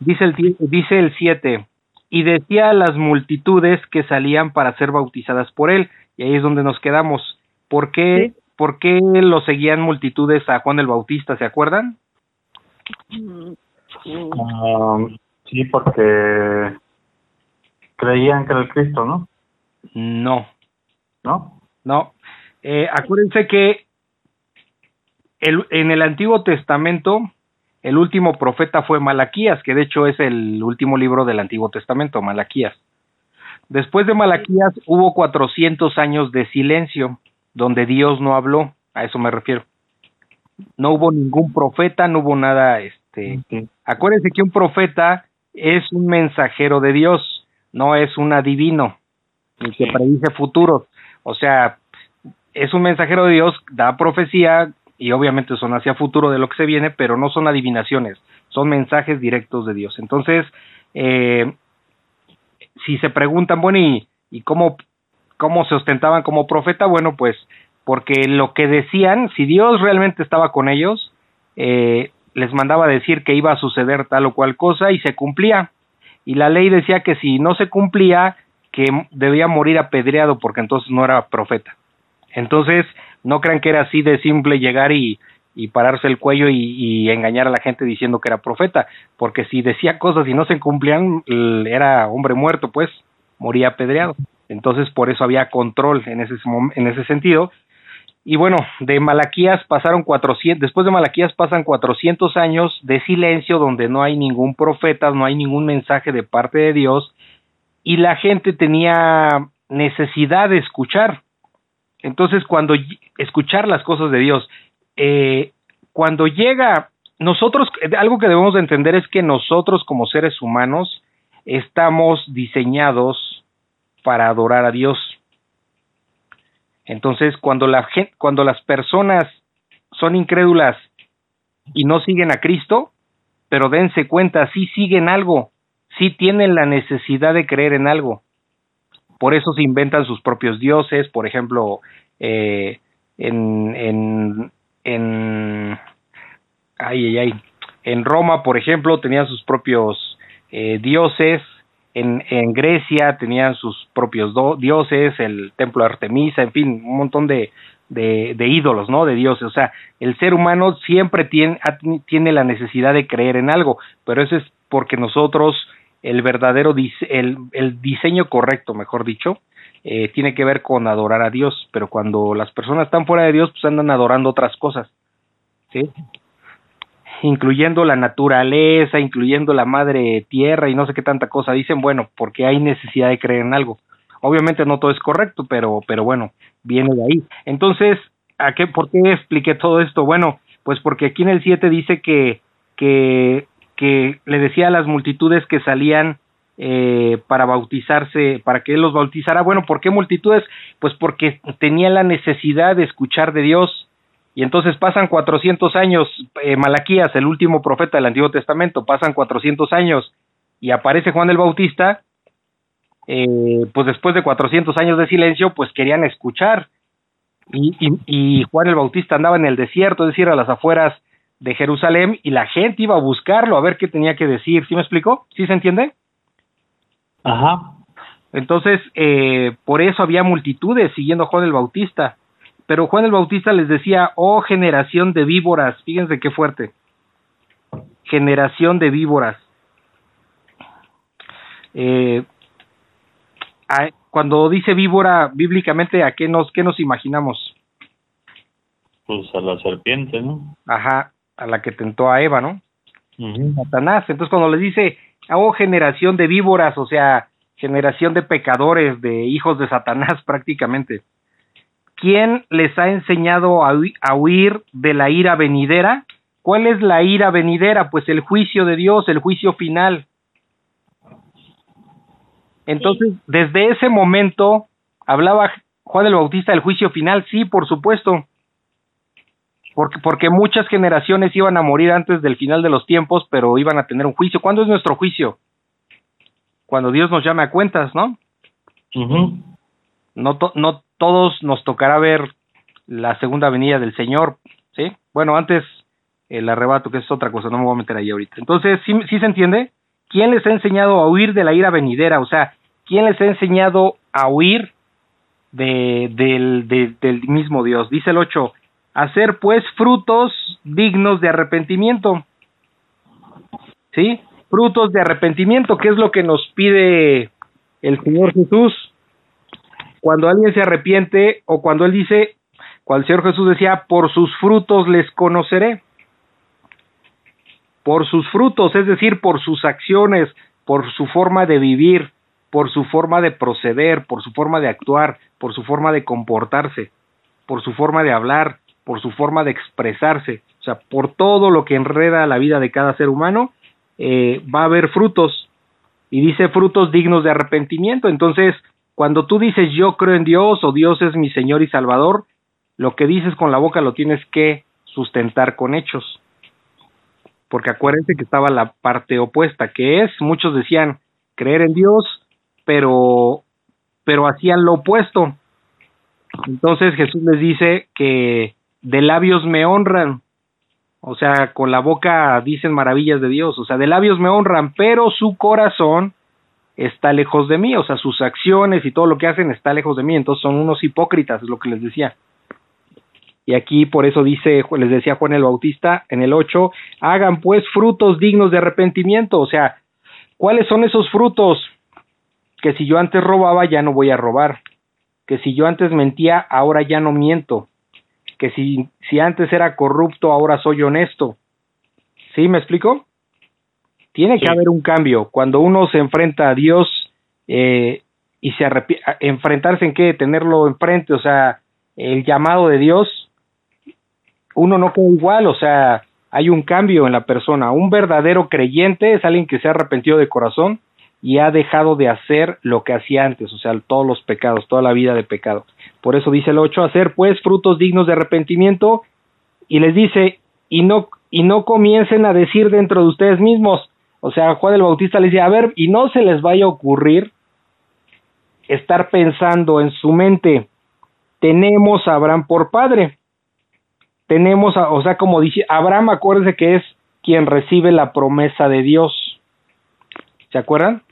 Dice el, dice el 7, y decía a las multitudes que salían para ser bautizadas por él, y ahí es donde nos quedamos. ¿Por qué, Sí. por qué lo seguían multitudes a Juan el Bautista? ¿Se acuerdan? Ah, sí, porque creían que era el Cristo, ¿no? No, ¿No? no. Eh, acuérdense que el, en el Antiguo Testamento el último profeta fue Malaquías, que de hecho es el último libro del Antiguo Testamento, Malaquías. Después de Malaquías hubo 400 años de silencio, donde Dios no habló, a eso me refiero. No hubo ningún profeta, no hubo nada, este, Sí. Acuérdense que un profeta es un mensajero de Dios, no es un adivino, ni que predice futuros. O sea, es un mensajero de Dios, da profecía y obviamente son hacia futuro de lo que se viene, pero no son adivinaciones, son mensajes directos de Dios. Entonces, eh, si se preguntan, bueno, ¿y, y cómo, cómo se ostentaban como profeta? Bueno, pues porque lo que decían, si Dios realmente estaba con ellos, eh, les mandaba decir que iba a suceder tal o cual cosa y se cumplía. Y la ley decía que si no se cumplía, que debía morir apedreado porque entonces no era profeta. Entonces, no crean que era así de simple llegar y, y pararse el cuello y, y engañar a la gente diciendo que era profeta, porque si decía cosas y no se cumplían, era hombre muerto, pues, moría apedreado. Entonces, por eso había control en ese, en ese sentido. Y bueno, de Malaquías pasaron 400, después de Malaquías pasan 400 años de silencio donde no hay ningún profeta, no hay ningún mensaje de parte de Dios y la gente tenía necesidad de escuchar. Entonces, cuando escuchar las cosas de Dios, eh, cuando llega, nosotros, eh, algo que debemos de entender es que nosotros como seres humanos estamos diseñados para adorar a Dios. Entonces, cuando la gen- cuando las personas son incrédulas y no siguen a Cristo, pero dense cuenta, sí siguen algo, sí tienen la necesidad de creer en algo. Por eso se inventan sus propios dioses, por ejemplo, eh, en, en, en, en Roma, por ejemplo, tenían sus propios eh, dioses, en, en Grecia tenían sus propios dioses, el templo de Artemisa, en fin, un montón de, de, ídolos, ¿no? De dioses. O sea, el ser humano siempre tiene, tiene la necesidad de creer en algo, pero eso es porque nosotros, el verdadero, dise- el, diseño correcto, mejor dicho, eh, tiene que ver con adorar a Dios, pero cuando las personas están fuera de Dios, pues andan adorando otras cosas, ¿sí? incluyendo la naturaleza, incluyendo la madre tierra y no sé qué tanta cosa. Dicen, bueno, porque hay necesidad de creer en algo. Obviamente no todo es correcto, pero, pero bueno, viene de ahí. Entonces, ¿a qué, ¿por qué expliqué todo esto? Bueno, pues porque aquí en el 7 dice que, que, que le decía a las multitudes que salían eh, para bautizarse, para que él los bautizara. Bueno, ¿por qué multitudes? Pues porque tenían la necesidad de escuchar de Dios, y entonces pasan 400 años, eh, Malaquías, el último profeta del Antiguo Testamento, pasan 400 años y aparece Juan el Bautista, eh, pues después de 400 años de silencio, pues querían escuchar. Y, y, y Juan el Bautista andaba en el desierto, es decir, a las afueras de Jerusalén, y la gente iba a buscarlo, a ver qué tenía que decir. ¿Sí me explicó? ¿Sí se entiende? Ajá. Entonces, eh, por eso había multitudes siguiendo a Juan el Bautista. Pero Juan el Bautista les decía, oh generación de víboras, fíjense qué fuerte, generación de víboras. Eh, a- cuando dice víbora, bíblicamente, ¿a qué nos, qué nos imaginamos? Pues a la serpiente, ¿no? Ajá, a la que tentó a Eva, ¿no? Satanás. Entonces, cuando les dice, oh generación de víboras, o sea, generación de pecadores, de hijos de Satanás prácticamente, ¿quién les ha enseñado a huir de la ira venidera? ¿Cuál es la ira venidera? Pues el juicio de Dios, el juicio final. Entonces, desde ese momento, hablaba Juan el Bautista del juicio final, sí, por supuesto, porque, porque muchas generaciones iban a morir antes del final de los tiempos, pero iban a tener un juicio. ¿Cuándo es nuestro juicio? Cuando Dios nos llame a cuentas, ¿no? No, to- no todos nos tocará ver la segunda venida del Señor, ¿sí? Bueno, antes el arrebato, que es otra cosa, no me voy a meter ahí ahorita. Entonces, ¿sí, sí se entiende? ¿Quién les ha enseñado a huir de la ira venidera? O sea, ¿quién les ha enseñado a huir de, del, del mismo Dios. Dice el 8, hacer pues frutos dignos de arrepentimiento. ¿Sí? Frutos de arrepentimiento, que es lo que nos pide el Señor Jesús. Cuando alguien se arrepiente o cuando Él dice, cuando el Señor Jesús decía, por sus frutos les conoceré. Por sus frutos, es decir, por sus acciones, por su forma de vivir, por su forma de proceder, por su forma de actuar, por su forma de comportarse, por su forma de hablar, por su forma de expresarse, o sea, por todo lo que enreda la vida de cada ser humano, eh, va a haber frutos. Y dice frutos dignos de arrepentimiento. Entonces, cuando tú dices yo creo en Dios o Dios es mi Señor y Salvador, lo que dices con la boca lo tienes que sustentar con hechos. Porque acuérdense que estaba la parte opuesta, que es, muchos decían creer en Dios, pero, pero hacían lo opuesto. Entonces Jesús les dice que de labios me honran, o sea, con la boca dicen maravillas de Dios, o sea, de labios me honran, pero su corazón está lejos de mí, o sea, sus acciones y todo lo que hacen está lejos de mí, entonces son unos hipócritas, es lo que les decía. Y aquí por eso dice, les decía Juan el Bautista en el 8, hagan pues frutos dignos de arrepentimiento, o sea, ¿cuáles son esos frutos? Que si yo antes robaba, ya no voy a robar. Que si yo antes mentía, ahora ya no miento que si, si antes era corrupto, ahora soy honesto. ¿Sí me explico? Tiene que haber un cambio. Cuando uno se enfrenta a Dios eh, y se enfrentarse en qué, tenerlo enfrente, o sea, el llamado de Dios, uno no queda igual, o sea, hay un cambio en la persona. Un verdadero creyente es alguien que se ha arrepentido de corazón y ha dejado de hacer lo que hacía antes, o sea, todos los pecados, toda la vida de pecado. Por eso dice el 8, hacer pues frutos dignos de arrepentimiento y les dice, y no, y no comiencen a decir dentro de ustedes mismos, o sea, Juan el Bautista les dice, a ver, y no se les vaya a ocurrir estar pensando en su mente, tenemos a Abraham por padre, tenemos, a, o sea, como dice, Abraham, acuérdense que es quien recibe la promesa de Dios, ¿se acuerdan?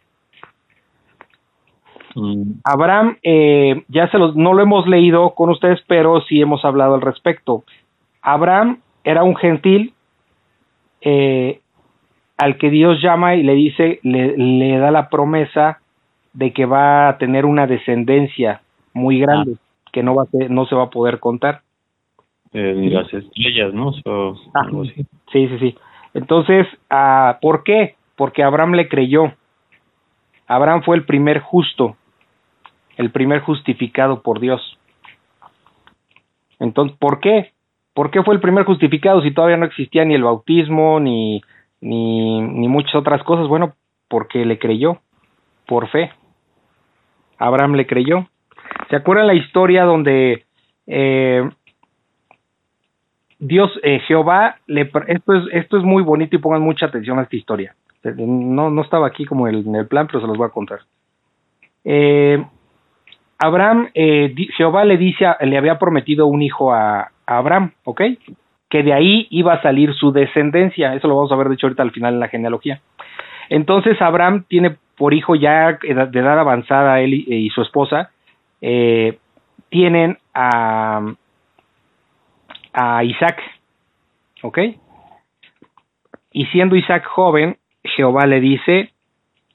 Mm. Abraham, eh, ya se los, no lo hemos leído con ustedes, pero sí hemos hablado al respecto. Abraham era un gentil eh, al que Dios llama y le dice, le, da la promesa de que va a tener una descendencia muy grande, ah. que no, va a no se va a poder contar. Eh, las estrellas, ¿no? Ah, sí, sí, sí. Entonces, ah, ¿por qué? Porque Abraham le creyó. Abraham fue el primer justo el primer justificado por Dios. Entonces, ¿por qué? ¿Por qué fue el primer justificado si todavía no existía ni el bautismo ni, ni, muchas otras cosas? Bueno, porque le creyó, por fe. Abraham le creyó. ¿Se acuerdan la historia donde eh, Dios, eh, Jehová, le, esto, es, esto es muy bonito y pongan mucha atención a esta historia. No, no estaba aquí como en el plan, pero se los voy a contar. Eh, Abraham, eh, Jehová le dice, le había prometido un hijo a, Abraham, ¿ok? Que de ahí iba a salir su descendencia. Eso lo vamos a ver, de hecho, ahorita al final en la genealogía. Entonces, Abraham tiene por hijo ya de edad avanzada, él y, su esposa, eh, tienen a, a Isaac, ¿ok? Y siendo Isaac joven, Jehová le dice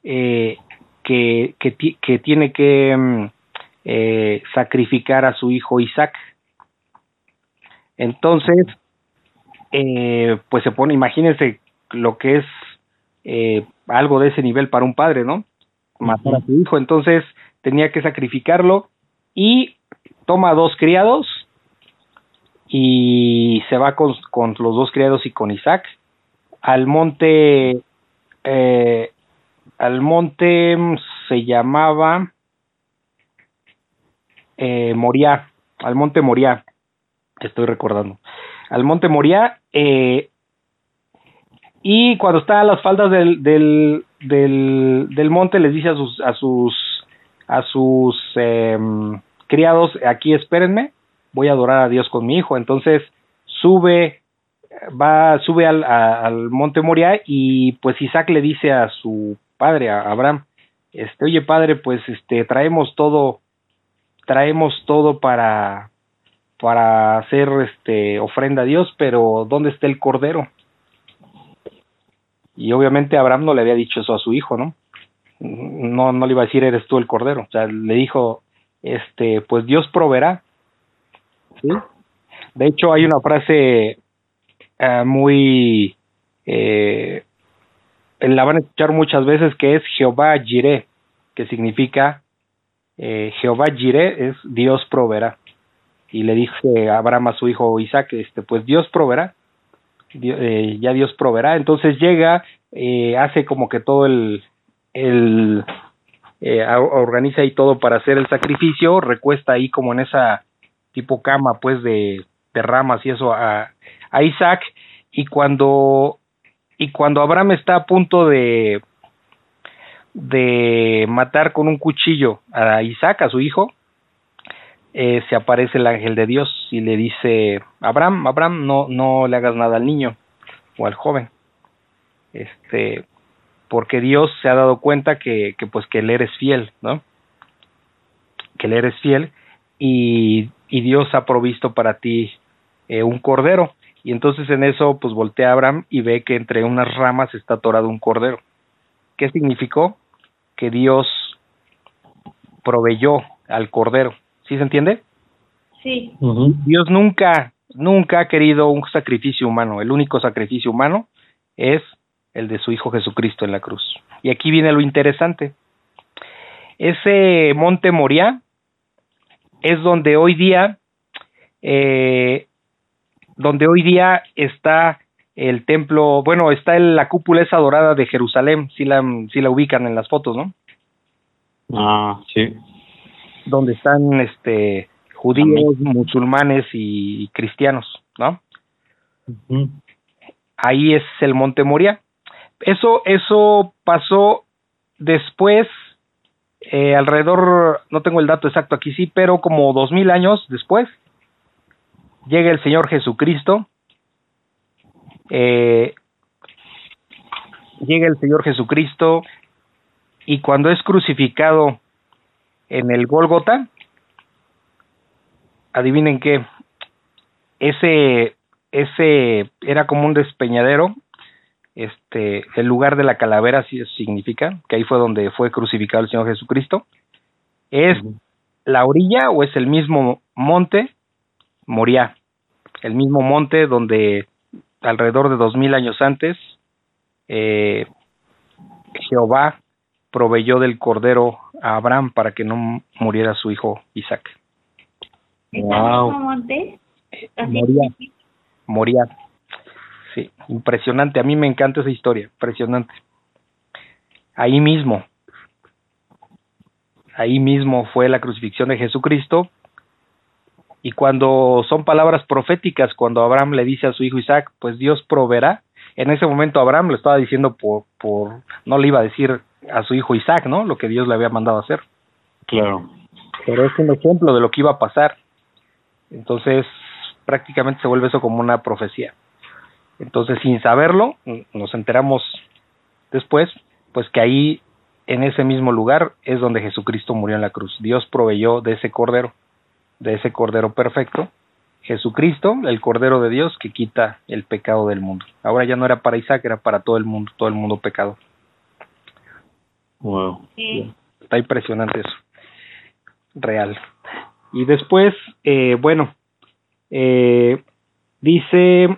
eh, que, que, tiene que mm, eh, sacrificar a su hijo Isaac. Entonces, eh, pues se pone, imagínense lo que es eh, algo de ese nivel para un padre, ¿no? Matar a su hijo, entonces tenía que sacrificarlo y toma dos criados y se va con, con los dos criados y con Isaac al monte, al monte se llamaba eh, al monte Moria, estoy recordando, al monte Moria, eh, y cuando está a las faldas del, del, del, monte les dice a sus, a sus, a sus em, criados, aquí espérenme, voy a adorar a Dios con mi hijo, entonces sube, va, sube al, al monte Moria y pues Isaac le dice a su padre, a Abraham, este, oye padre, pues este, traemos todo, traemos todo para para hacer este ofrenda a Dios, pero ¿dónde está el cordero? Y obviamente Abraham no le había dicho eso a su hijo, ¿no? No, no le iba a decir eres tú el cordero. O sea, le dijo, este, pues Dios proveerá. ¿Sí? De hecho, hay una frase eh, muy, eh, la van a escuchar muchas veces que es Jehová Jireh, que significa eh, Jehová Jireh es Dios proveerá. Y le dije a Abraham a su hijo Isaac, este, pues Dios proveerá eh, ya Dios proveerá. Entonces llega, eh, hace como que todo el, el eh, organiza ahí todo para hacer el sacrificio, recuesta ahí como en esa tipo cama pues de, de ramas y eso a, a Isaac y cuando y cuando Abraham está a punto de de matar con un cuchillo a Isaac, a su hijo, eh, se aparece el ángel de Dios y le dice, Abraham, Abraham, no, no le hagas nada al niño o al joven. Este, porque Dios se ha dado cuenta que, que pues que él eres fiel, ¿no? Que él eres fiel y, y Dios ha provisto para ti eh, un cordero. Y entonces en eso pues voltea Abraham y ve que entre unas ramas está atorado un cordero. ¿Qué significó? Que Dios proveyó al cordero ¿Sí se entiende? Sí. Dios nunca, nunca ha querido un sacrificio humano. El único sacrificio humano es el de su Hijo Jesucristo en la cruz. Y aquí viene lo interesante. Ese monte Moria es donde hoy día, eh, donde hoy día está el templo, bueno, está la cúpula esa dorada de Jerusalén, si la, si la ubican en las fotos, ¿no? Ah, sí donde están este judíos, musulmanes y, cristianos, ¿no? Ahí es el Monte Moria. Eso, eso pasó después, eh, alrededor, no tengo el dato exacto aquí sí, pero como dos mil años después, llega el Señor Jesucristo, eh, llega el Señor Jesucristo y cuando es crucificado en el Golgota, adivinen qué, ese, ese era como un despeñadero, este, el lugar de la calavera sí significa, que ahí fue donde fue crucificado el Señor Jesucristo, es la orilla o es el mismo monte Moría, el mismo monte donde alrededor de dos mil años antes eh, Jehová proveyó del cordero a Abraham para que no muriera su hijo Isaac. Wow. Moría. Moría. Sí, impresionante. A mí me encanta esa historia, impresionante. Ahí mismo, ahí mismo fue la crucifixión de Jesucristo. Y cuando son palabras proféticas, cuando Abraham le dice a su hijo Isaac, pues Dios proveerá, en ese momento Abraham lo estaba diciendo por, por, no le iba a decir a su hijo Isaac, ¿no? Lo que Dios le había mandado hacer. Claro. Pero es un ejemplo de lo que iba a pasar. Entonces, prácticamente se vuelve eso como una profecía. Entonces, sin saberlo, nos enteramos después, pues que ahí, en ese mismo lugar, es donde Jesucristo murió en la cruz. Dios proveyó de ese cordero, de ese cordero perfecto, Jesucristo, el Cordero de Dios que quita el pecado del mundo. Ahora ya no era para Isaac, era para todo el mundo, todo el mundo pecado. Wow. Está impresionante eso. Real. Y después, eh, bueno, eh, dice,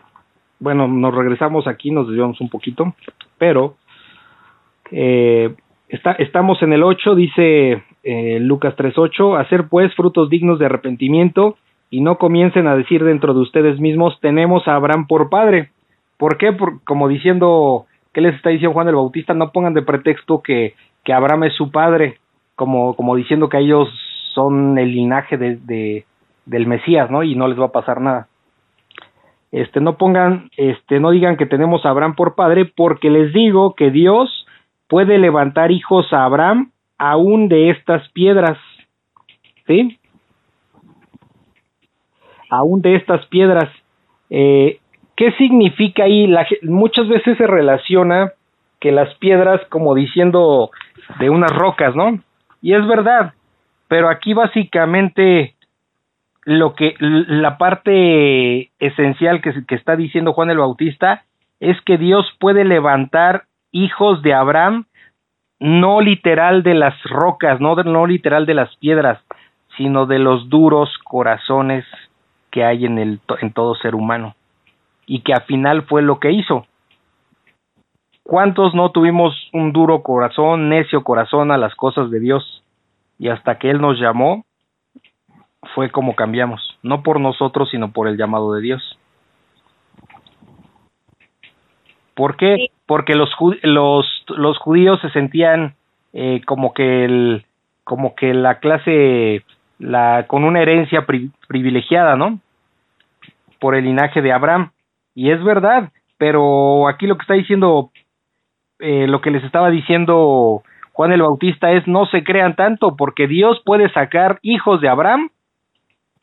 bueno, nos regresamos aquí, nos desviamos un poquito, pero eh, está, estamos en el 8, dice eh, Lucas 3.8, hacer pues frutos dignos de arrepentimiento y no comiencen a decir dentro de ustedes mismos, tenemos a Abraham por padre. ¿Por qué? Por, como diciendo, ¿qué les está diciendo Juan el Bautista? No pongan de pretexto que que Abraham es su padre, como, como diciendo que ellos son el linaje de, de, del Mesías, ¿no? Y no les va a pasar nada. Este, no pongan, este, no digan que tenemos a Abraham por padre, porque les digo que Dios puede levantar hijos a Abraham aún de estas piedras, ¿sí? Aún de estas piedras. Eh, ¿Qué significa ahí? La, muchas veces se relaciona que las piedras como diciendo de unas rocas, ¿no? Y es verdad, pero aquí básicamente lo que la parte esencial que, que está diciendo Juan el Bautista es que Dios puede levantar hijos de Abraham no literal de las rocas, no, no literal de las piedras, sino de los duros corazones que hay en, el, en todo ser humano. Y que al final fue lo que hizo. ¿Cuántos no tuvimos un duro corazón, necio corazón a las cosas de Dios? Y hasta que Él nos llamó, fue como cambiamos, no por nosotros, sino por el llamado de Dios. ¿Por qué? Porque los, los, los judíos se sentían eh, como que el, como que la clase la con una herencia privilegiada, ¿no? Por el linaje de Abraham. Y es verdad, pero aquí lo que está diciendo, eh, lo que les estaba diciendo Juan el Bautista es no se crean tanto, porque Dios puede sacar hijos de Abraham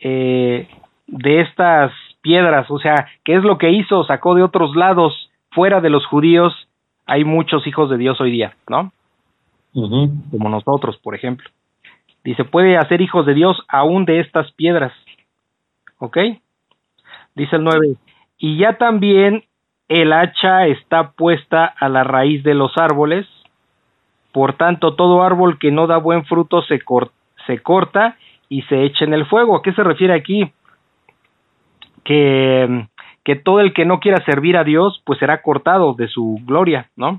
eh, de estas piedras, o sea, ¿qué es lo que hizo? Sacó de otros lados fuera de los judíos hay muchos hijos de Dios hoy día, ¿no? Como nosotros, por ejemplo. Dice, puede hacer hijos de Dios aún de estas piedras. ¿Ok? Dice el 9. Y ya también el hacha está puesta a la raíz de los árboles. Por tanto, todo árbol que no da buen fruto se, se corta y se echa en el fuego. ¿A qué se refiere aquí? Que que todo el que no quiera servir a Dios, pues será cortado de su gloria, ¿no?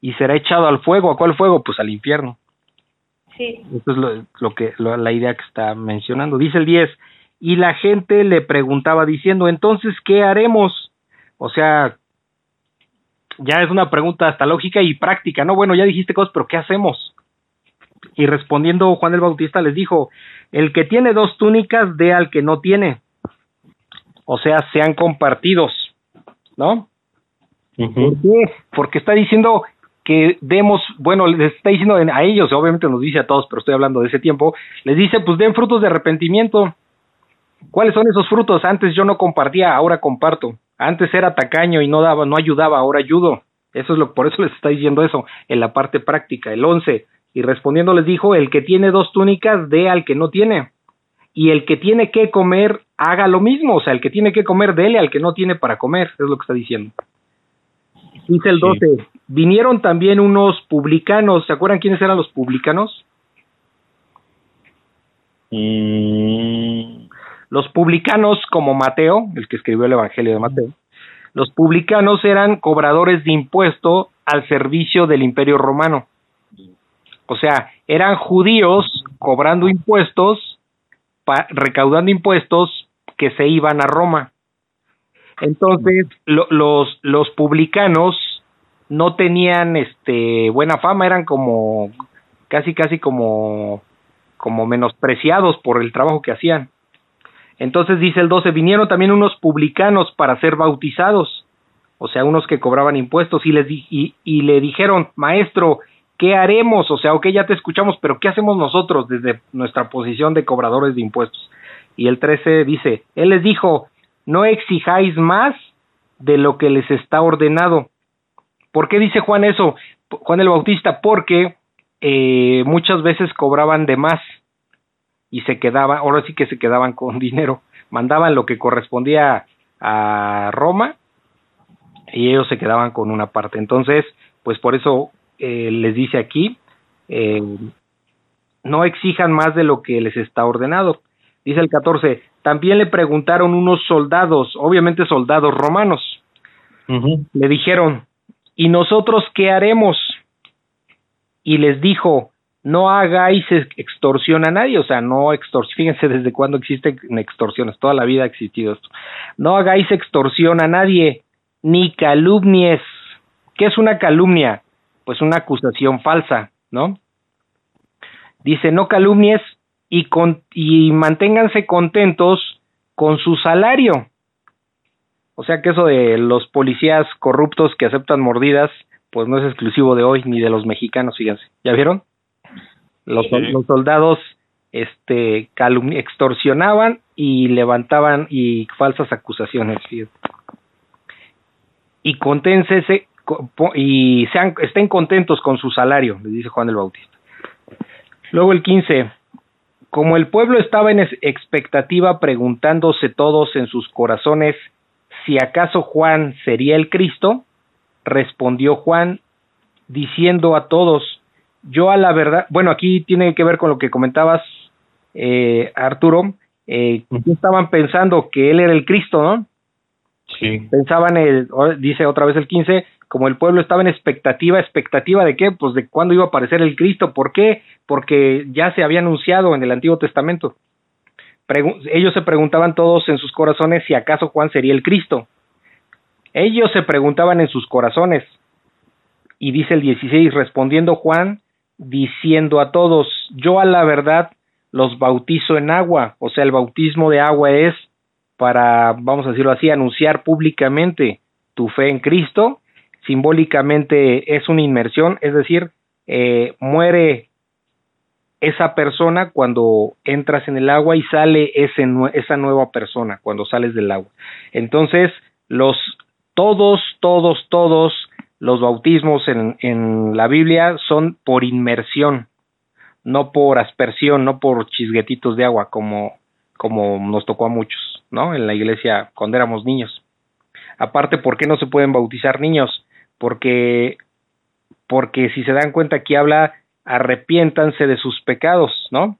Y será echado al fuego. ¿A cuál fuego? Pues al infierno. Sí. Eso es lo, que, la idea que está mencionando. Dice el 10, y la gente le preguntaba diciendo, entonces, ¿qué haremos? O sea, ya es una pregunta hasta lógica y práctica, ¿no? Bueno, ya dijiste cosas, pero ¿qué hacemos? Y respondiendo Juan el Bautista les dijo, el que tiene dos túnicas, dé al que no tiene o sea, sean compartidos, ¿no? ¿Por qué? Porque está diciendo que demos, bueno, les está diciendo a ellos, obviamente nos dice a todos, pero estoy hablando de ese tiempo, les dice, pues den frutos de arrepentimiento. ¿Cuáles son esos frutos? Antes yo no compartía, ahora comparto. Antes era tacaño y no daba, no ayudaba, ahora ayudo. Eso es lo, por eso les está diciendo eso, en la parte práctica. El 11, y respondiendo les dijo, el que tiene dos túnicas, dé al que no tiene y el que tiene que comer haga lo mismo, o sea, el que tiene que comer dele al que no tiene para comer, es lo que está diciendo. Dice el 12, vinieron también unos publicanos, ¿se acuerdan quiénes eran los publicanos? Mm. Los publicanos como Mateo, el que escribió el Evangelio de Mateo, los publicanos eran cobradores de impuesto al servicio del imperio romano. O sea, eran judíos cobrando impuestos recaudando impuestos que se iban a Roma. Entonces, los, los publicanos no tenían este buena fama, eran como casi casi como como menospreciados por el trabajo que hacían. Entonces dice el 12, vinieron también unos publicanos para ser bautizados, o sea, unos que cobraban impuestos y les y, y le dijeron, "Maestro, ¿qué haremos? O sea, ok, ya te escuchamos, pero ¿qué hacemos nosotros desde nuestra posición de cobradores de impuestos? Y el 13 dice, Él les dijo, no exijáis más de lo que les está ordenado. ¿Por qué dice Juan eso? Juan el Bautista, porque eh, muchas veces cobraban de más y se quedaban, ahora sí que se quedaban con dinero, mandaban lo que correspondía a Roma y ellos se quedaban con una parte. Entonces, pues por eso eh, les dice aquí, eh, no exijan más de lo que les está ordenado. Dice el 14, también le preguntaron unos soldados, obviamente soldados romanos, le dijeron, ¿y nosotros qué haremos? Y les dijo, no hagáis extorsión a nadie, o sea, no extorsión, fíjense desde cuándo existen extorsiones, toda la vida ha existido esto. No hagáis extorsión a nadie, ni calumnies. ¿Qué es una calumnia? pues una acusación falsa, ¿no? Dice, no calumnies y, con, y manténganse contentos con su salario. O sea que eso de los policías corruptos que aceptan mordidas, pues no es exclusivo de hoy ni de los mexicanos, fíjense. ¿Ya vieron? Los, los soldados este extorsionaban y levantaban y falsas acusaciones. Fíjense. Y conténse y sean, estén contentos con su salario, le dice Juan el Bautista. Luego el 15. Como el pueblo estaba en expectativa preguntándose todos en sus corazones si acaso Juan sería el Cristo, respondió Juan diciendo a todos, yo a la verdad, bueno, aquí tiene que ver con lo que comentabas, eh, Arturo, eh, estaban pensando que él era el Cristo, ¿no? Pensaban, el, dice otra vez el 15, como el pueblo estaba en expectativa, expectativa de qué? Pues de cuándo iba a aparecer el Cristo. ¿Por qué? Porque ya se había anunciado en el Antiguo Testamento. ellos se preguntaban todos en sus corazones si acaso Juan sería el Cristo. Ellos se preguntaban en sus corazones. Y dice el 16, respondiendo Juan, diciendo a todos, yo a la verdad los bautizo en agua. O sea, el bautismo de agua es para, vamos a decirlo así, anunciar públicamente tu fe en Cristo simbólicamente es una inmersión, es decir, eh, muere esa persona cuando entras en el agua y sale ese, esa nueva persona cuando sales del agua. Entonces, los todos, todos, todos los bautismos en, en la Biblia son por inmersión, no por aspersión, no por chisguetitos de agua, como, como nos tocó a muchos, ¿no? En la iglesia cuando éramos niños. Aparte, ¿por qué no se pueden bautizar niños? porque porque si se dan cuenta aquí habla arrepiéntanse de sus pecados, ¿no?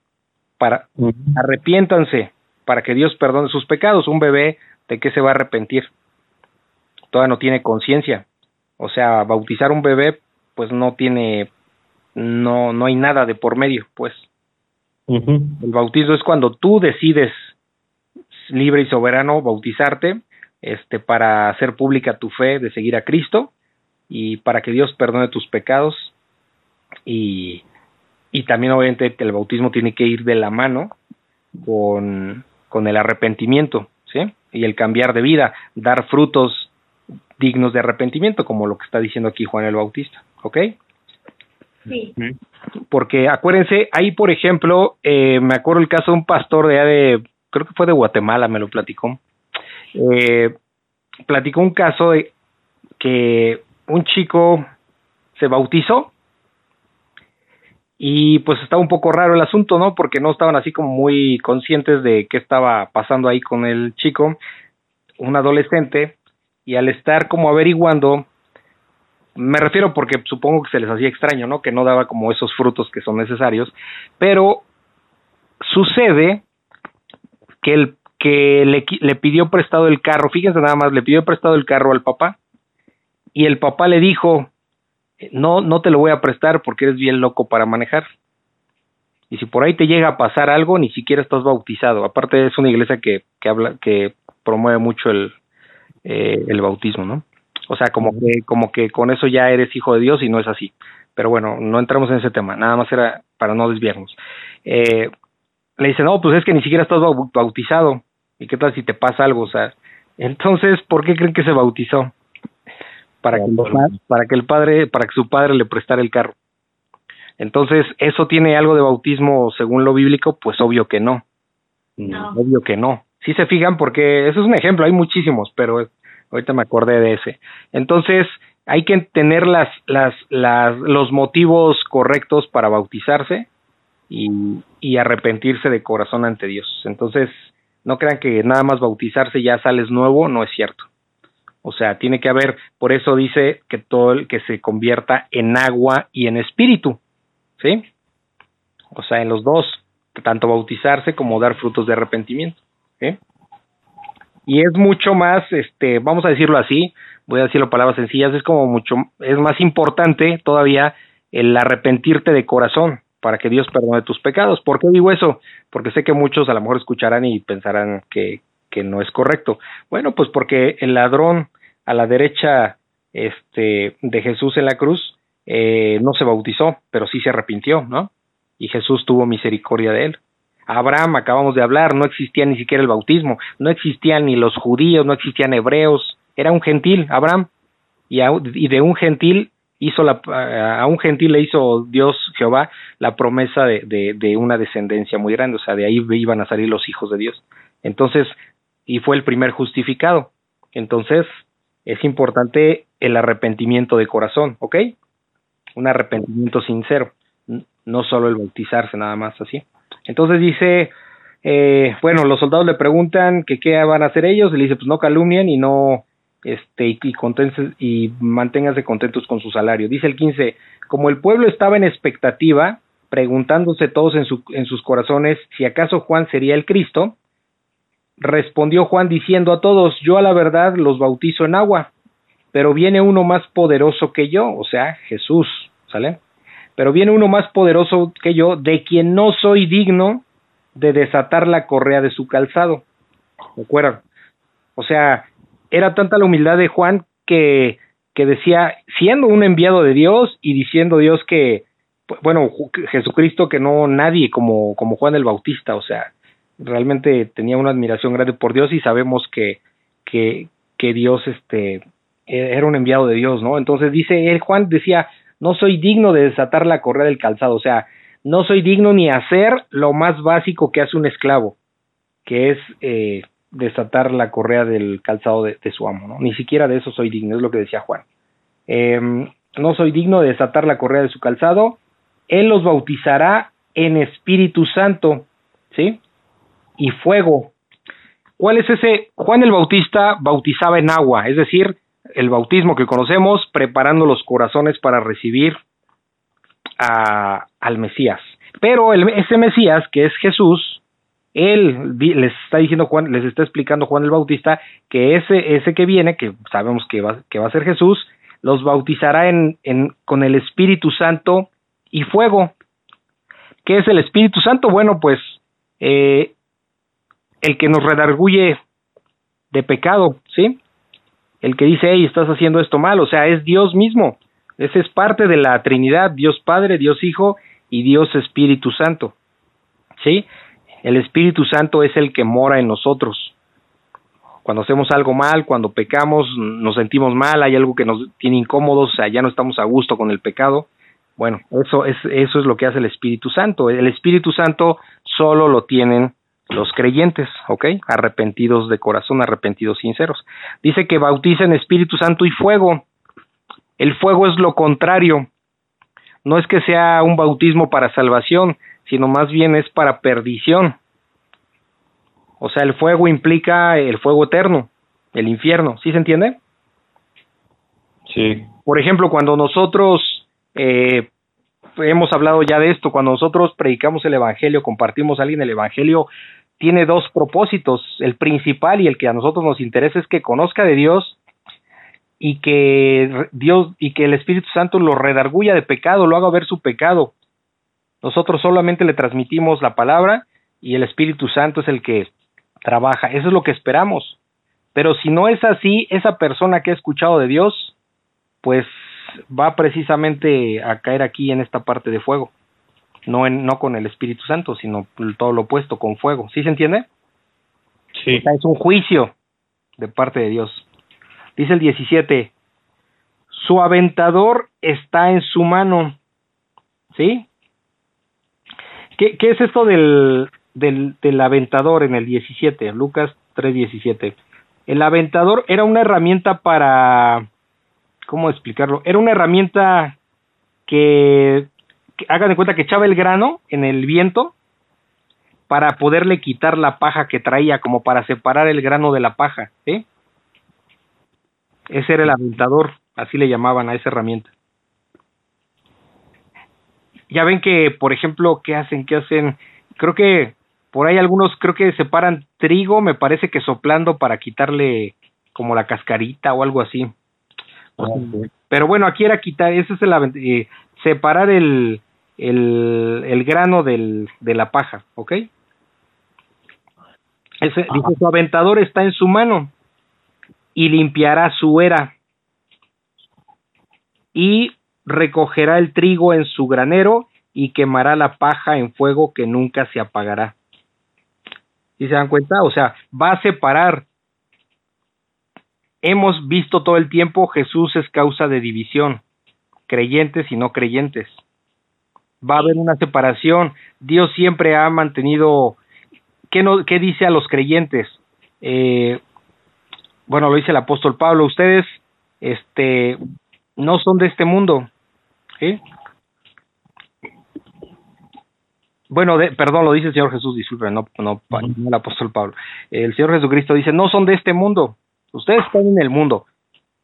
Para arrepiéntanse para que Dios perdone sus pecados. Un bebé de qué se va a arrepentir? Todavía no tiene conciencia. O sea, bautizar un bebé pues no tiene no no hay nada de por medio, pues. El bautismo es cuando tú decides libre y soberano bautizarte este para hacer pública tu fe de seguir a Cristo y para que Dios perdone tus pecados y, y también obviamente el bautismo tiene que ir de la mano con, con el arrepentimiento, ¿sí? Y el cambiar de vida, dar frutos dignos de arrepentimiento, como lo que está diciendo aquí Juan el Bautista, ¿ok? Sí. Porque acuérdense, ahí por ejemplo, eh, me acuerdo el caso de un pastor de, de creo que fue de Guatemala, me lo platicó. Eh, platicó un caso de que un chico se bautizó y pues estaba un poco raro el asunto, ¿no? Porque no estaban así como muy conscientes de qué estaba pasando ahí con el chico, un adolescente, y al estar como averiguando, me refiero porque supongo que se les hacía extraño, ¿no? Que no daba como esos frutos que son necesarios, pero sucede que el que le, le pidió prestado el carro, fíjense nada más, le pidió prestado el carro al papá y el papá le dijo, no, no te lo voy a prestar porque eres bien loco para manejar. Y si por ahí te llega a pasar algo, ni siquiera estás bautizado. Aparte es una iglesia que, que habla, que promueve mucho el, eh, el bautismo, ¿no? O sea, como que, como que con eso ya eres hijo de Dios y no es así. Pero bueno, no entramos en ese tema, nada más era para no desviarnos. Eh, le dice, no, pues es que ni siquiera estás bautizado. ¿Y qué tal si te pasa algo? O sea, entonces, ¿por qué creen que se bautizó? para que, para que el padre, para que su padre le prestara el carro. Entonces, ¿eso tiene algo de bautismo según lo bíblico? Pues obvio que no. No. Obvio que no. Si se fijan, porque eso es un ejemplo, hay muchísimos, pero ahorita me acordé de ese. Entonces, hay que tener las, las, las, los motivos correctos para bautizarse y, arrepentirse de corazón ante Dios. Entonces, no crean que nada más bautizarse ya sales nuevo, no es cierto. O sea, tiene que haber, por eso dice que todo el que se convierta en agua y en espíritu, ¿sí? O sea, en los dos, tanto bautizarse como dar frutos de arrepentimiento, ¿sí? Y es mucho más, este, vamos a decirlo así, voy a decirlo palabras sencillas, es como mucho, es más importante todavía el arrepentirte de corazón para que Dios perdone tus pecados. ¿Por qué digo eso? Porque sé que muchos a lo mejor escucharán y pensarán que, que no es correcto. Bueno, pues porque el ladrón a la derecha este, de Jesús en la cruz eh, no se bautizó, pero sí se arrepintió, ¿no? Y Jesús tuvo misericordia de él. Abraham, acabamos de hablar, no existía ni siquiera el bautismo, no existían ni los judíos, no existían hebreos, era un gentil, Abraham, y, y de un gentil hizo la, a un gentil le hizo Dios Jehová la promesa de, de, de, una descendencia muy grande, o sea, de ahí iban a salir los hijos de Dios. Entonces, y fue el primer justificado. Entonces, es importante el arrepentimiento de corazón, ¿ok? Un arrepentimiento sincero. no solo el bautizarse nada más así. Entonces dice, eh, bueno, los soldados le preguntan que qué van a hacer ellos, y le dice, pues no calumnien y no, este, y, y, manténganse contentos con su salario. Dice el 15, como el pueblo estaba en expectativa, preguntándose todos en, su, en sus corazones si acaso Juan sería el Cristo, respondió Juan diciendo a todos, yo a la verdad los bautizo en agua, pero viene uno más poderoso que yo, o sea, Jesús, ¿sale? Pero viene uno más poderoso que yo, de quien no soy digno de desatar la correa de su calzado. ¿De? O sea, era tanta la humildad de Juan que, que decía, siendo un enviado de Dios y diciendo Dios que, bueno, Jesucristo que no nadie como, como Juan el Bautista, o sea, realmente tenía una admiración grande por Dios y sabemos que, que, que Dios este, era un enviado de Dios, ¿no? Entonces dice, él, Juan decía, no soy digno de desatar la correa del calzado, o sea, no soy digno ni hacer lo más básico que hace un esclavo, que es eh, desatar la correa del calzado de, su amo, ¿no? Ni siquiera de eso soy digno, es lo que decía Juan. Eh, no soy digno de desatar la correa de su calzado, él los bautizará en Espíritu Santo, ¿sí? Y fuego. ¿Cuál es ese? Juan el Bautista bautizaba en agua, es decir, el bautismo que conocemos, preparando los corazones para recibir a, al Mesías. Pero ese Mesías, que es Jesús, él les está diciendo Juan, les está explicando Juan el Bautista que ese, ese que viene, que sabemos que va, que va a ser Jesús, los bautizará en, en, con el Espíritu Santo y fuego. ¿Qué es el Espíritu Santo? Bueno, pues eh, el que nos redarguye de pecado, ¿sí? El que dice, hey, estás haciendo esto mal, o sea, es Dios mismo. Ese es parte de la Trinidad, Dios Padre, Dios Hijo y Dios Espíritu Santo. ¿Sí? El Espíritu Santo es el que mora en nosotros. Cuando hacemos algo mal, cuando pecamos, nos sentimos mal, hay algo que nos tiene incómodos, o sea, ya no estamos a gusto con el pecado. Bueno, eso es, eso es lo que hace el Espíritu Santo. El Espíritu Santo solo lo tienen los creyentes, ¿ok? Arrepentidos de corazón, arrepentidos sinceros. Dice que bautizan Espíritu Santo y fuego. El fuego es lo contrario. No es que sea un bautismo para salvación, sino más bien es para perdición. O sea, el fuego implica el fuego eterno, el infierno. ¿Sí se entiende? Sí. Por ejemplo, cuando nosotros eh, hemos hablado ya de esto, cuando nosotros predicamos el Evangelio, compartimos a alguien el Evangelio, tiene dos propósitos. El principal y el que a nosotros nos interesa es que conozca de Dios y que Dios y que el Espíritu Santo lo redarguya de pecado, lo haga ver su pecado. Nosotros solamente le transmitimos la palabra y el Espíritu Santo es el que trabaja. Eso es lo que esperamos. Pero si no es así, esa persona que ha escuchado de Dios, pues va precisamente a caer aquí en esta parte de fuego. No, en, no con el Espíritu Santo, sino todo lo opuesto, con fuego. ¿Sí se entiende? Sí. O sea, es un juicio de parte de Dios. Dice el 17, su aventador está en su mano. ¿Sí? ¿Qué, es esto del, del, aventador en el 17? Lucas 3:17. El aventador era una herramienta para ¿cómo explicarlo? Era una herramienta que, hagan de cuenta que echaba el grano en el viento para poderle quitar la paja que traía, como para separar el grano de la paja, ¿sí? Ese era el aventador, así le llamaban a esa herramienta. Ya ven que, por ejemplo, ¿qué hacen? ¿Qué hacen? Creo que por ahí algunos creo que separan trigo, me parece que soplando para quitarle como la cascarita o algo así. Pero bueno, aquí era quitar, ese es el eh, separar el, el, el grano del, de la paja, ¿ok? Ese, dice, su aventador está en su mano y limpiará su era y recogerá el trigo en su granero y quemará la paja en fuego que nunca se apagará. ¿Sí se dan cuenta? O sea, va a separar hemos visto todo el tiempo Jesús es causa de división, creyentes y no creyentes. Va a haber una separación. Dios siempre ha mantenido. ¿Qué, no, qué dice a los creyentes? Eh, bueno, lo dice el apóstol Pablo. Ustedes este, no son de este mundo. ¿Sí? bueno, de, perdón, lo dice el Señor Jesús, disculpen, no, no, no el apóstol Pablo. El Señor Jesucristo dice, no son de este mundo, ustedes están en el mundo.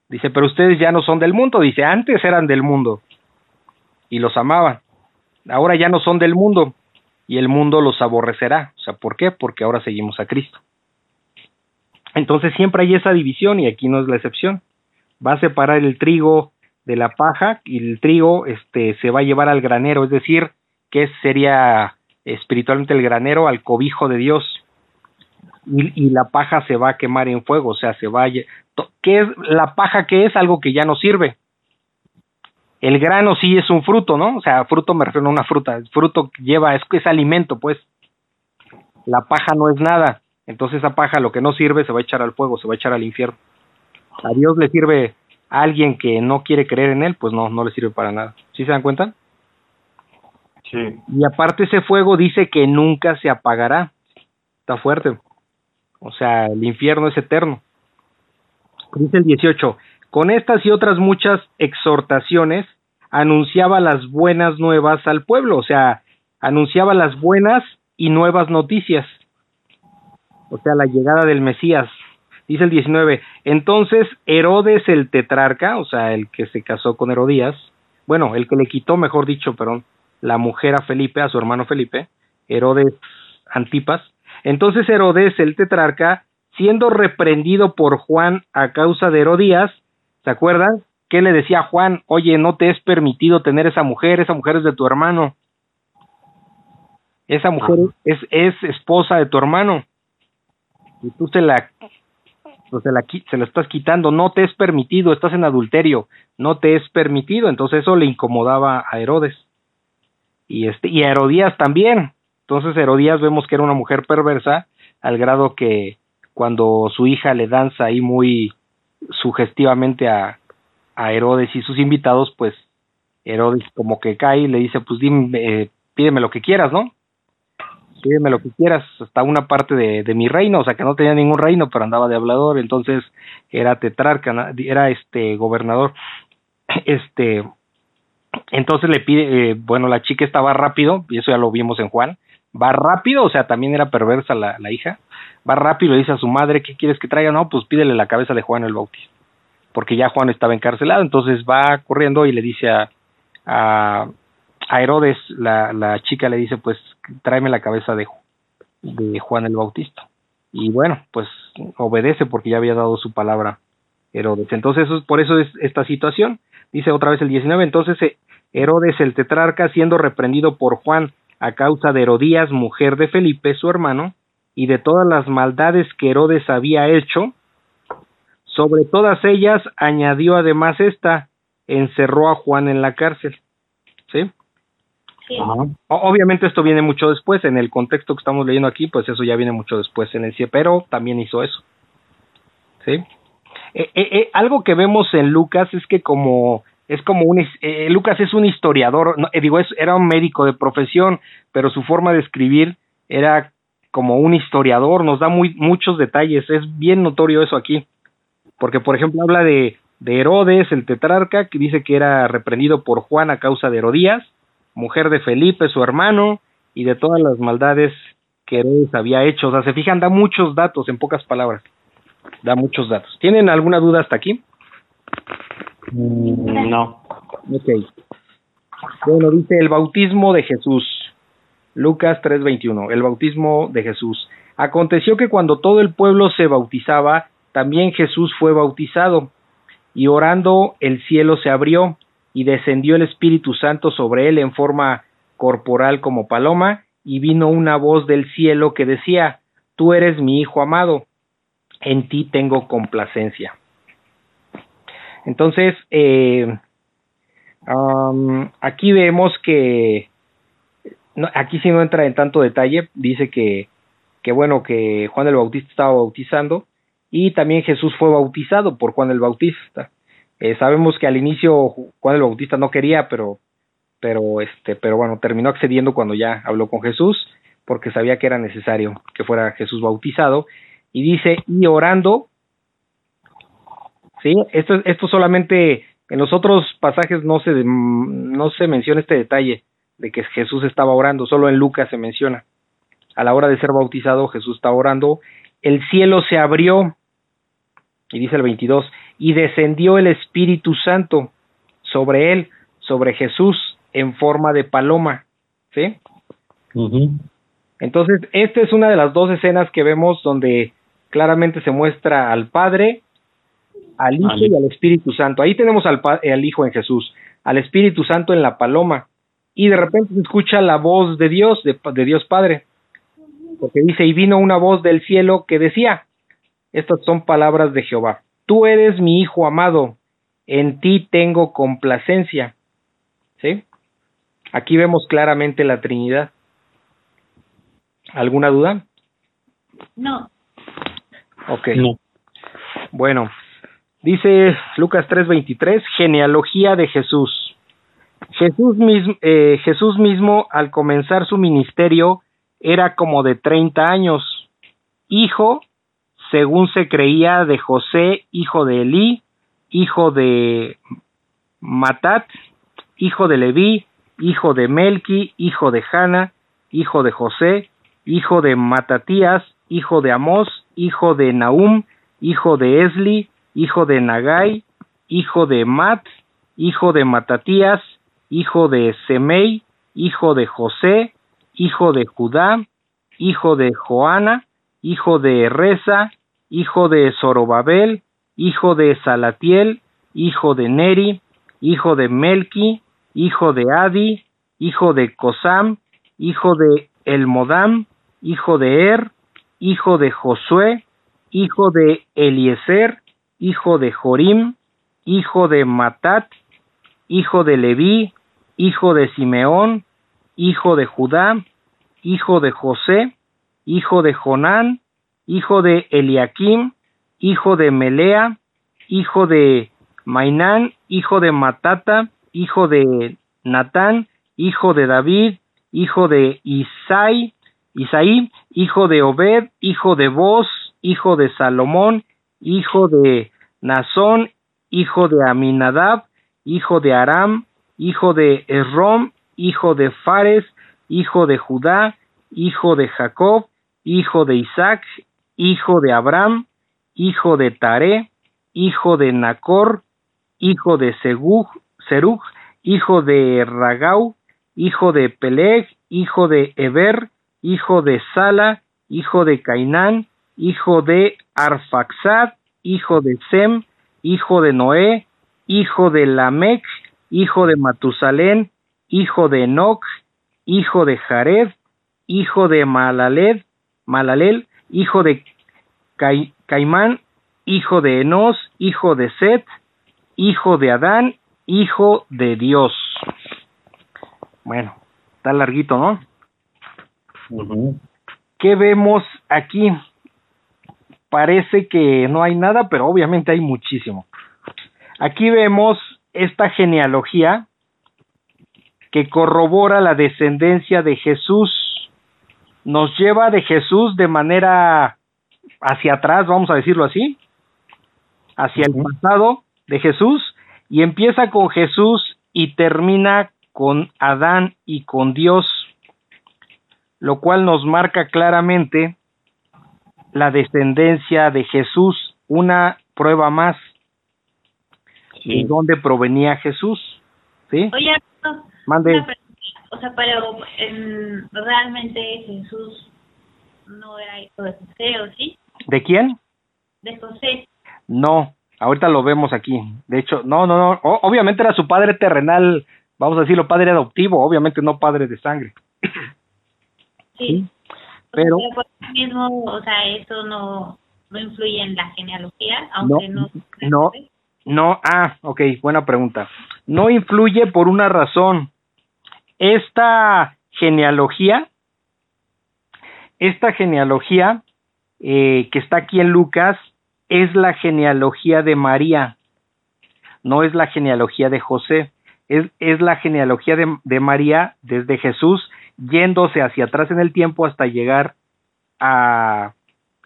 Dice, pero ustedes ya no son del mundo, dice, antes eran del mundo y los amaban. Ahora ya no son del mundo y el mundo los aborrecerá. O sea, ¿por qué? Porque ahora seguimos a Cristo. Entonces siempre hay esa división y aquí no es la excepción. Va a separar el trigo de la paja y el trigo este se va a llevar al granero, es decir, que sería espiritualmente el granero al cobijo de Dios. Y, la paja se va a quemar en fuego, o sea, se va a... ¿Qué es la paja? que es? Algo que ya no sirve. El grano sí es un fruto, ¿no? O sea, fruto me refiero a una fruta. El fruto lleva, es, es alimento, pues. La paja no es nada. Entonces esa paja, lo que no sirve, se va a echar al fuego, se va a echar al infierno. A Dios le sirve alguien que no quiere creer en él, pues no, no le sirve para nada. ¿Sí se dan cuenta? Y aparte ese fuego dice que nunca se apagará. Está fuerte. O sea, el infierno es eterno. Dice el 18, con estas y otras muchas exhortaciones anunciaba las buenas nuevas al pueblo, o sea, anunciaba las buenas y nuevas noticias. O sea, la llegada del Mesías. Dice el 19, entonces Herodes el tetrarca, o sea, el que se casó con Herodías, bueno, el que le quitó, mejor dicho, perdón, la mujer a Felipe, a su hermano Felipe, Herodes Antipas. Entonces Herodes, el tetrarca, siendo reprendido por Juan a causa de Herodías, ¿se acuerdan? ¿Qué le decía a Juan? Oye, no te es permitido tener esa mujer, esa mujer es de tu hermano. Esa mujer es, es esposa de tu hermano. Y tú se la, pues se la, se estás quitando, no te es permitido, estás en adulterio, no te es permitido. Entonces eso le incomodaba a Herodes y este y Herodías también. Entonces Herodías vemos que era una mujer perversa al grado que cuando su hija le danza ahí muy sugestivamente a, a Herodes y sus invitados, pues Herodes como que cae y le dice, pues dime, eh, pídeme lo que quieras, ¿no? Pídeme lo que quieras, hasta una parte de, de, mi reino, o sea que no tenía ningún reino, pero andaba de hablador, entonces era tetrarca, era este gobernador, este, entonces le pide, eh, bueno, la chica estaba rápido, y eso ya lo vimos en Juan, va rápido, o sea, también era perversa la, la hija, va rápido, le dice a su madre, ¿qué quieres que traiga? No, pues pídele la cabeza de Juan el Bautista, porque ya Juan estaba encarcelado, entonces va corriendo y le dice a, a, Herodes, la, la chica le dice, pues tráeme la cabeza de, de Juan el Bautista. Y bueno, pues obedece porque ya había dado su palabra Herodes. Entonces, por eso es esta situación. Dice otra vez el 19, entonces eh, Herodes el tetrarca, siendo reprendido por Juan a causa de Herodías, mujer de Felipe, su hermano, y de todas las maldades que Herodes había hecho, sobre todas ellas añadió además esta, encerró a Juan en la cárcel. ¿Sí? Obviamente esto viene mucho después, en el contexto que estamos leyendo aquí, pues eso ya viene mucho después en el CIE, pero también hizo eso. ¿Sí? Eh, eh, eh, algo que vemos en Lucas es que como es como un eh, Lucas es un historiador, no, digo, es, era un médico de profesión, pero su forma de escribir era como un historiador, nos da muy, muchos detalles, es bien notorio eso aquí, porque por ejemplo habla de, de Herodes, el tetrarca, que dice que era reprendido por Juan a causa de Herodías, mujer de Felipe, su hermano, y de todas las maldades que Herodes había hecho, o sea, se fijan, da muchos datos en pocas palabras, da muchos datos. ¿Tienen alguna duda hasta aquí? Mm, no. Ok. Bueno, dice el bautismo de Jesús. Lucas 3:21. El bautismo de Jesús. Aconteció que cuando todo el pueblo se bautizaba, también Jesús fue bautizado. Y orando el cielo se abrió y descendió el Espíritu Santo sobre él en forma corporal como paloma, y vino una voz del cielo que decía, Tú eres mi Hijo amado, en ti tengo complacencia. Entonces, eh, aquí vemos que, aquí sí no entra en tanto detalle, dice que, que bueno, que Juan el Bautista estaba bautizando y también Jesús fue bautizado por Juan el Bautista. Eh, sabemos que al inicio Juan el Bautista no quería, pero, pero, este, pero bueno, terminó accediendo cuando ya habló con Jesús, porque sabía que era necesario que fuera Jesús bautizado. Y dice, y orando, ¿sí? Esto, esto solamente en los otros pasajes no se, no se menciona este detalle, de que Jesús estaba orando, solo en Lucas se menciona. A la hora de ser bautizado, Jesús estaba orando, el cielo se abrió, y dice el 22, y descendió el Espíritu Santo sobre él, sobre Jesús, en forma de paloma. ¿Sí? Entonces, esta es una de las dos escenas que vemos donde claramente se muestra al Padre, al Hijo y al Espíritu Santo. Ahí tenemos al, al Hijo en Jesús, al Espíritu Santo en la paloma, y de repente se escucha la voz de Dios, de, de Dios Padre, porque dice, y vino una voz del cielo que decía, estas son palabras de Jehová, tú eres mi Hijo amado, en ti tengo complacencia. ¿Sí? Aquí vemos claramente la Trinidad. ¿Alguna duda? No. Ok. Bueno, dice Lucas 3:23, genealogía de Jesús. Jesús mismo, eh, Jesús mismo al comenzar su ministerio era como de 30 años, hijo, según se creía, de José, hijo de Elí, hijo de Matat, hijo de Leví, hijo de Melqui, hijo de Jana, hijo de José, hijo de Matatías, hijo de Amós, hijo de Naum, hijo de Esli, hijo de Nagai, hijo de Mat, hijo de Matatías, hijo de Semei, hijo de José, hijo de Judá, hijo de Joana, hijo de Reza, hijo de Zorobabel, hijo de Salatiel, hijo de Neri, hijo de Melki, hijo de Adi, hijo de Cosam, hijo de Elmodam, hijo de Er, hijo de Josué, hijo de Eliezer, hijo de Jorim, hijo de Matat, hijo de Leví, hijo de Simeón, hijo de Judá, hijo de José, hijo de Jonán, hijo de Eliakim, hijo de Melea, hijo de Mainán, hijo de Matata, hijo de Natán, hijo de David, hijo de Isai, Isaí, hijo de Obed, hijo de Boz, hijo de Salomón, hijo de Nazón, hijo de Aminadab, hijo de Aram, hijo de Esrom, hijo de Fares, hijo de Judá, hijo de Jacob, hijo de Isaac, hijo de Abraham, hijo de Taré, hijo de Nacor, hijo de Serug, hijo de Ragau, hijo de Peleg, hijo de Eber, hijo de Sala, hijo de Cainán, hijo de Arfaxad, hijo de Sem, hijo de Noé, hijo de Lamech, hijo de Matusalén, hijo de Enoch, hijo de Jared, hijo de Malaled, Malalel, hijo de Caimán, hijo de Enos, hijo de Set, hijo de Adán, hijo de Dios. Bueno, está larguito, ¿no? ¿Qué vemos aquí? Parece que no hay nada, pero obviamente hay muchísimo. Aquí vemos esta genealogía que corrobora la descendencia de Jesús. Nos lleva de Jesús de manera hacia atrás, vamos a decirlo así, hacia el pasado de Jesús y empieza con Jesús y termina con Adán y con Dios lo cual nos marca claramente la descendencia de Jesús, una prueba más de dónde provenía Jesús. ¿Sí? Oye, Mande. O sea, pero realmente Jesús no era hijo de José, ¿o sí? ¿De quién? De José. No, ahorita lo vemos aquí. De hecho, no, no, no. obviamente era su padre terrenal, vamos a decirlo, padre adoptivo, obviamente no padre de sangre. Sí. Pero, mismo, o sea, eso no, no influye en la genealogía, aunque no. No, no, ah, ok, buena pregunta. No influye por una razón. Esta genealogía, esta genealogía eh, que está aquí en Lucas es la genealogía de María, no es la genealogía de José, es, es la genealogía de, de María desde Jesús yéndose hacia atrás en el tiempo hasta llegar a,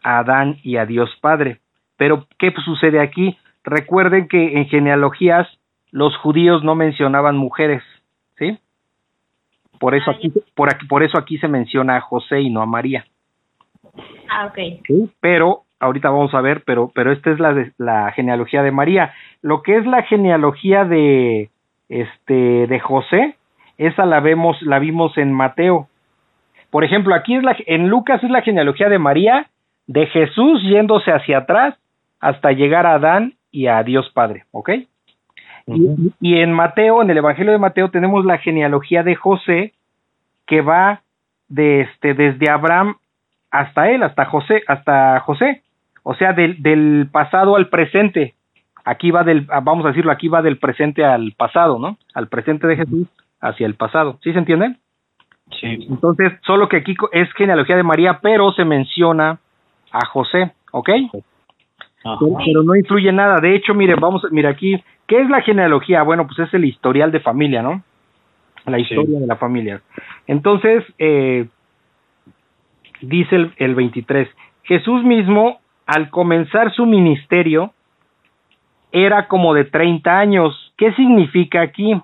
Adán y a Dios Padre. Pero, ¿qué sucede aquí? Recuerden que en genealogías los judíos no mencionaban mujeres, ¿sí? Por eso Ah, aquí, por aquí, por eso aquí se menciona a José y no a María. Ah, ok. ¿sí? Pero ahorita vamos a ver, pero, pero esta es la, de- la genealogía de María. Lo que es la genealogía de, este, de José, esa la vemos, la vimos en Mateo. Por ejemplo, aquí es la, en Lucas es la genealogía de María, de Jesús yéndose hacia atrás hasta llegar a Adán y a Dios Padre, ¿ok? Y, y en Mateo, en el Evangelio de Mateo, tenemos la genealogía de José que va de este, desde Abraham hasta él, hasta José, hasta José. O sea, del, del pasado al presente. Aquí va del, vamos a decirlo, aquí va del presente al pasado, ¿no? Al presente de Jesús hacia el pasado. ¿Sí se entiende? Sí. Entonces, solo que aquí es genealogía de María, pero se menciona a José, ¿ok? Ajá. Pero, pero no influye nada. De hecho, mire, vamos, mira aquí, ¿qué es la genealogía? Bueno, pues es el historial de familia, ¿no? La historia de la familia. Entonces, eh, dice el, el 23, Jesús mismo, al comenzar su ministerio, era como de 30 años. ¿Qué significa aquí?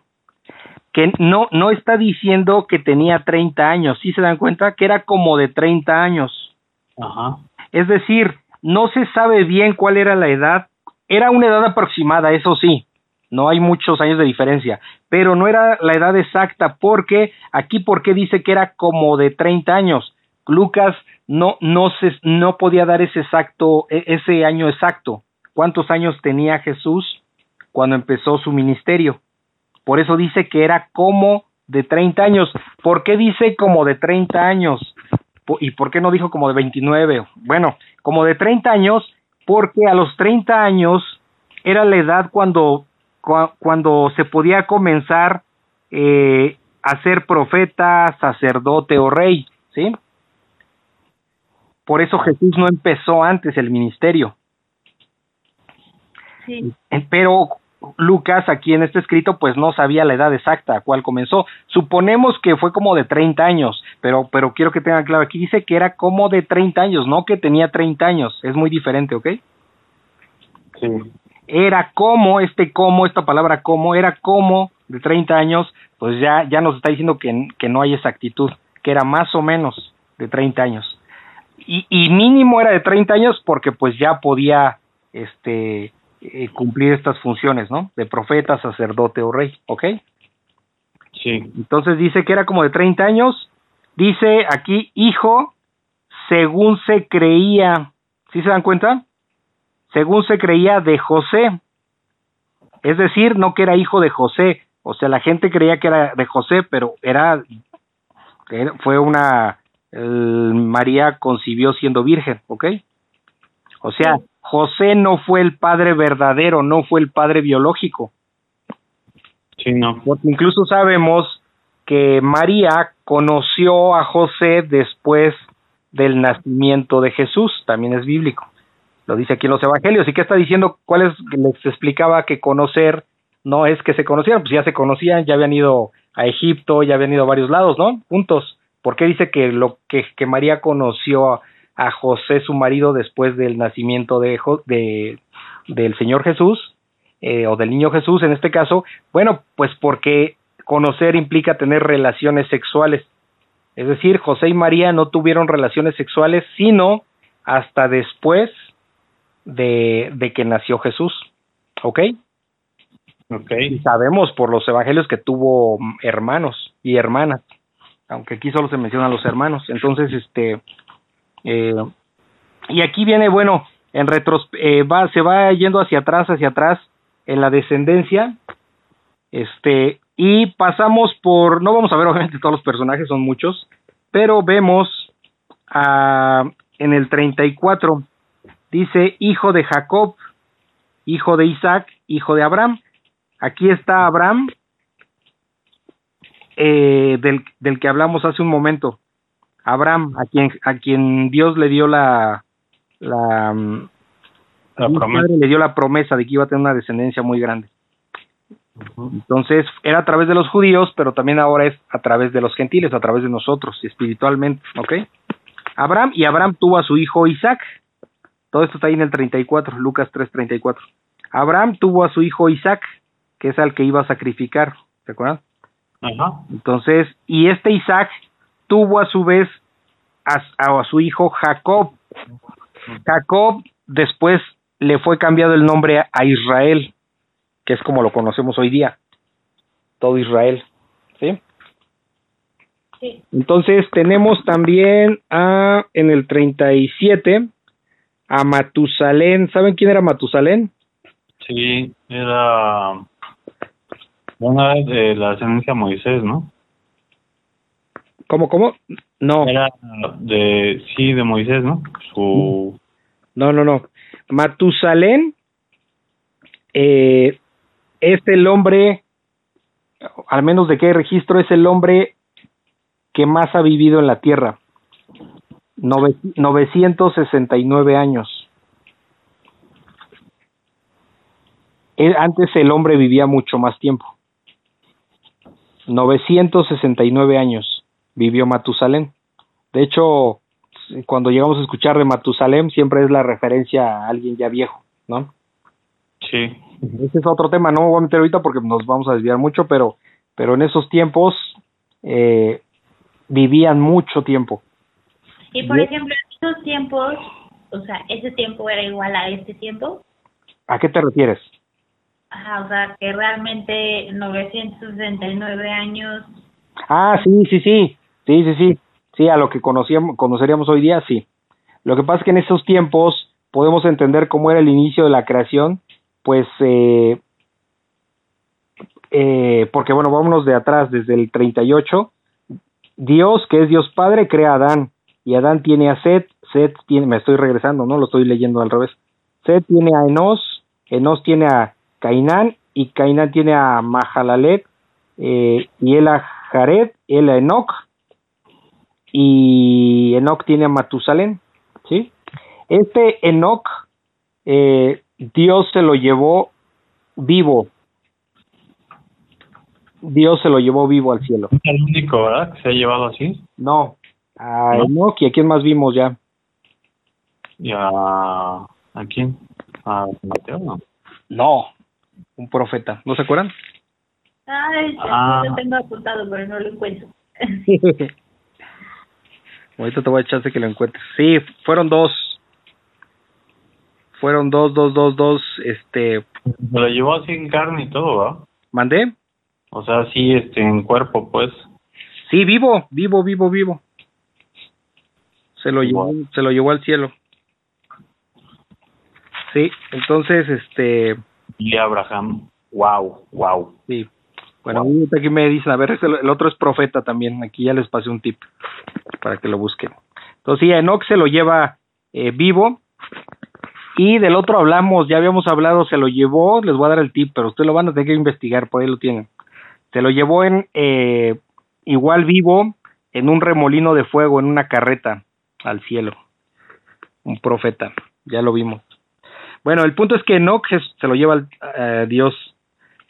Que no, no está diciendo que tenía 30 años, ¿sí se dan cuenta? Que era como de 30 años. Ajá. Es decir, no se sabe bien cuál era la edad. Era una edad aproximada, eso sí. No hay muchos años de diferencia, pero no era la edad exacta porque aquí porque dice que era como de 30 años. Lucas no no se no podía dar ese exacto e- ese año exacto. ¿Cuántos años tenía Jesús cuando empezó su ministerio? Por eso dice que era como de 30 años. ¿Por qué dice como de 30 años? ¿Y por qué no dijo como de 29? Bueno, como de 30 años, porque a los 30 años era la edad cuando, cua- cuando se podía comenzar eh, a ser profeta, sacerdote o rey, ¿sí? Por eso Jesús no empezó antes el ministerio. Sí. Eh, Pero Lucas aquí en este escrito pues no sabía la edad exacta a cuál comenzó. Suponemos que fue como de 30 años, pero pero quiero que tengan claro, aquí dice que era como de 30 años, no que tenía 30 años, es muy diferente, ¿ok? Sí. Era como, este como, esta palabra como, era como de 30 años, pues ya, ya nos está diciendo que, que no hay exactitud, que era más o menos de 30 años. Y, y mínimo era de 30 años porque pues ya podía este eh, cumplir estas funciones, ¿no? De profeta, sacerdote o rey, ¿ok? Sí. Entonces dice que era como de 30 años. Dice aquí, hijo, según se creía. ¿Sí se dan cuenta? Según se creía de José. Es decir, no que era hijo de José. O sea, la gente creía que era de José, pero era. era- fue una. el- María concibió siendo virgen, ¿ok? O sea, José no fue el padre verdadero, no fue el padre biológico. Sí, no. Porque incluso sabemos que María conoció a José después del nacimiento de Jesús, también es bíblico. Lo dice aquí en los evangelios. ¿Y qué está diciendo? ¿Cuál es? Les explicaba que conocer no es que se conocieran, pues ya se conocían, ya habían ido a Egipto, ya habían ido a varios lados, ¿no? Juntos. ¿Por qué dice que lo que, que María conoció a, José, su marido, después del nacimiento de, del Señor Jesús? eh, o del niño Jesús en este caso, bueno, pues porque conocer implica tener relaciones sexuales. Es decir, José y María no tuvieron relaciones sexuales sino hasta después de, de que nació Jesús. ¿Ok? Ok. Y sabemos por los evangelios que tuvo hermanos y hermanas, aunque aquí solo se mencionan los hermanos. Entonces, este, eh, y aquí viene, bueno, en retros, eh, va, se va yendo hacia atrás, hacia atrás en la descendencia, este, y pasamos por, no vamos a ver obviamente todos los personajes, son muchos, pero vemos a, en el 34, dice hijo de Jacob, hijo de Isaac, hijo de Abraham. Aquí está Abraham, eh, del, del que hablamos hace un momento. Abraham, a quien, a quien Dios le dio la, la, mm, La promesa. Le dio la promesa de que iba a tener una descendencia muy grande. Entonces era a través de los judíos, pero también ahora es a través de los gentiles, a través de nosotros, espiritualmente, ¿ok? Abraham y Abraham tuvo a su hijo Isaac. Todo esto está ahí en el 34, Lucas 3:34. Abraham tuvo a su hijo Isaac, que es al que iba a sacrificar, ¿se acuerdan? Ajá. Entonces, y este Isaac tuvo a su vez a, a su hijo Jacob. Jacob después le fue cambiado el nombre a Israel, que es como lo conocemos hoy día, todo Israel, ¿sí? Sí. Entonces tenemos también a, en el 37 a Matusalén. ¿Saben quién era Matusalén? Sí, era una vez de la ascendencia de Moisés, ¿no? ¿Cómo, cómo? No, Era de, sí, de Moisés, ¿no? Su, no, no, no. Matusalén eh, es el hombre, al menos de qué registro, es el hombre que más ha vivido en la tierra. Nove- 969 años. Eh, Antes el hombre vivía mucho más tiempo. 969 años vivió Matusalén. De hecho, cuando llegamos a escuchar de Matusalén, siempre es la referencia a alguien ya viejo, ¿no? sí, Ese es otro tema, no me voy a meter ahorita porque nos vamos a desviar mucho, pero, pero en esos tiempos eh, vivían mucho tiempo. Y por ejemplo, en esos tiempos, o sea, ese tiempo era igual a este tiempo. ¿A qué te refieres? Ajá, o sea, que realmente 969 años. Ah, sí, sí, sí, sí, sí, sí, sí, a lo que conocíamos, conoceríamos hoy día, sí. Lo que pasa es que en esos tiempos podemos entender cómo era el inicio de la creación, pues, eh, eh, porque bueno, vámonos de atrás, desde el 38, Dios, que es Dios Padre, crea a Adán, y Adán tiene a Set, Set tiene, me estoy regresando, no lo estoy leyendo al revés, Set tiene a Enos, Enos tiene a Cainán, y Cainán tiene a Mahalalet, eh, y él a Jared, él a Enoch, y Enoch tiene a Matusalén, ¿sí? Este Enoch, eh, Dios se lo llevó vivo. Dios se lo llevó vivo al cielo. es el único, ¿verdad? Que se ha llevado así. No, a ¿No? Enoch y a quién más vimos ya. Y a, ¿a quién? A Mateo, ¿no? No, un profeta, ¿no se acuerdan? Ay, Ah. lo tengo apuntado, pero no lo encuentro. Ahorita te voy a echar que lo encuentres. Sí, fueron dos. Fueron dos, dos, dos, dos, este, Se lo llevó así en carne y todo, ¿verdad? ¿mandé? O sea, sí, este, en cuerpo, pues. Sí, vivo, vivo, vivo, vivo. Se lo llevó, se lo llevó al cielo. Sí, entonces, este, Y Abraham. Wow, wow. sí. Bueno, ahorita aquí me dicen, a ver, ese- el otro es profeta también. Aquí ya les pasé un tip para que lo busquen. Entonces, sí, Enoch se lo lleva eh, vivo. Y del otro hablamos, ya habíamos hablado, se lo llevó, les voy a dar el tip, pero ustedes lo van a tener que investigar, por ahí lo tienen. Se lo llevó en eh, igual vivo, en un remolino de fuego, en una carreta al cielo. Un profeta, ya lo vimos. Bueno, el punto es que Enoch se lo lleva eh, Dios,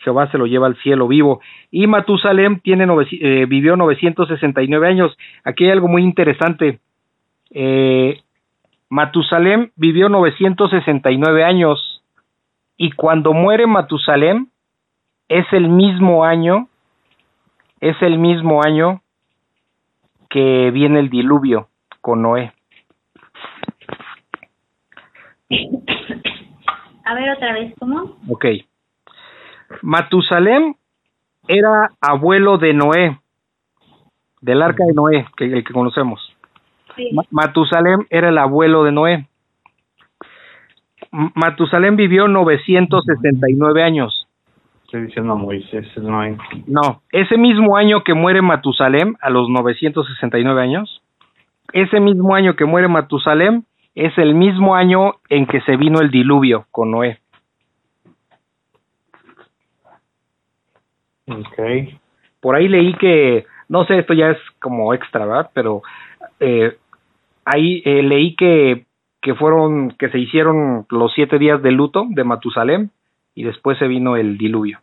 Jehová se lo lleva al cielo vivo. Y Matusalem tiene nove- eh, vivió 969 años. Aquí hay algo muy interesante. Eh, Matusalem vivió 969 años y cuando muere Matusalem es el mismo año, es el mismo año que viene el diluvio con Noé. A ver otra vez, ¿cómo? Ok. Matusalem era abuelo de Noé, del arca de Noé, que el que conocemos. Sí. Ma- Matusalem era el abuelo de Noé. Matusalem vivió 969 años. Estoy diciendo Moisés, no hay. No, ese mismo año que muere Matusalem, a los 969 años, ese mismo año que muere Matusalem, es el mismo año en que se vino el diluvio con Noé. Ok. Por ahí leí que, no sé, esto ya es como extra, ¿verdad? Pero eh, ahí eh, leí que, que fueron, que se hicieron los siete días de luto de Matusalem y después se vino el diluvio.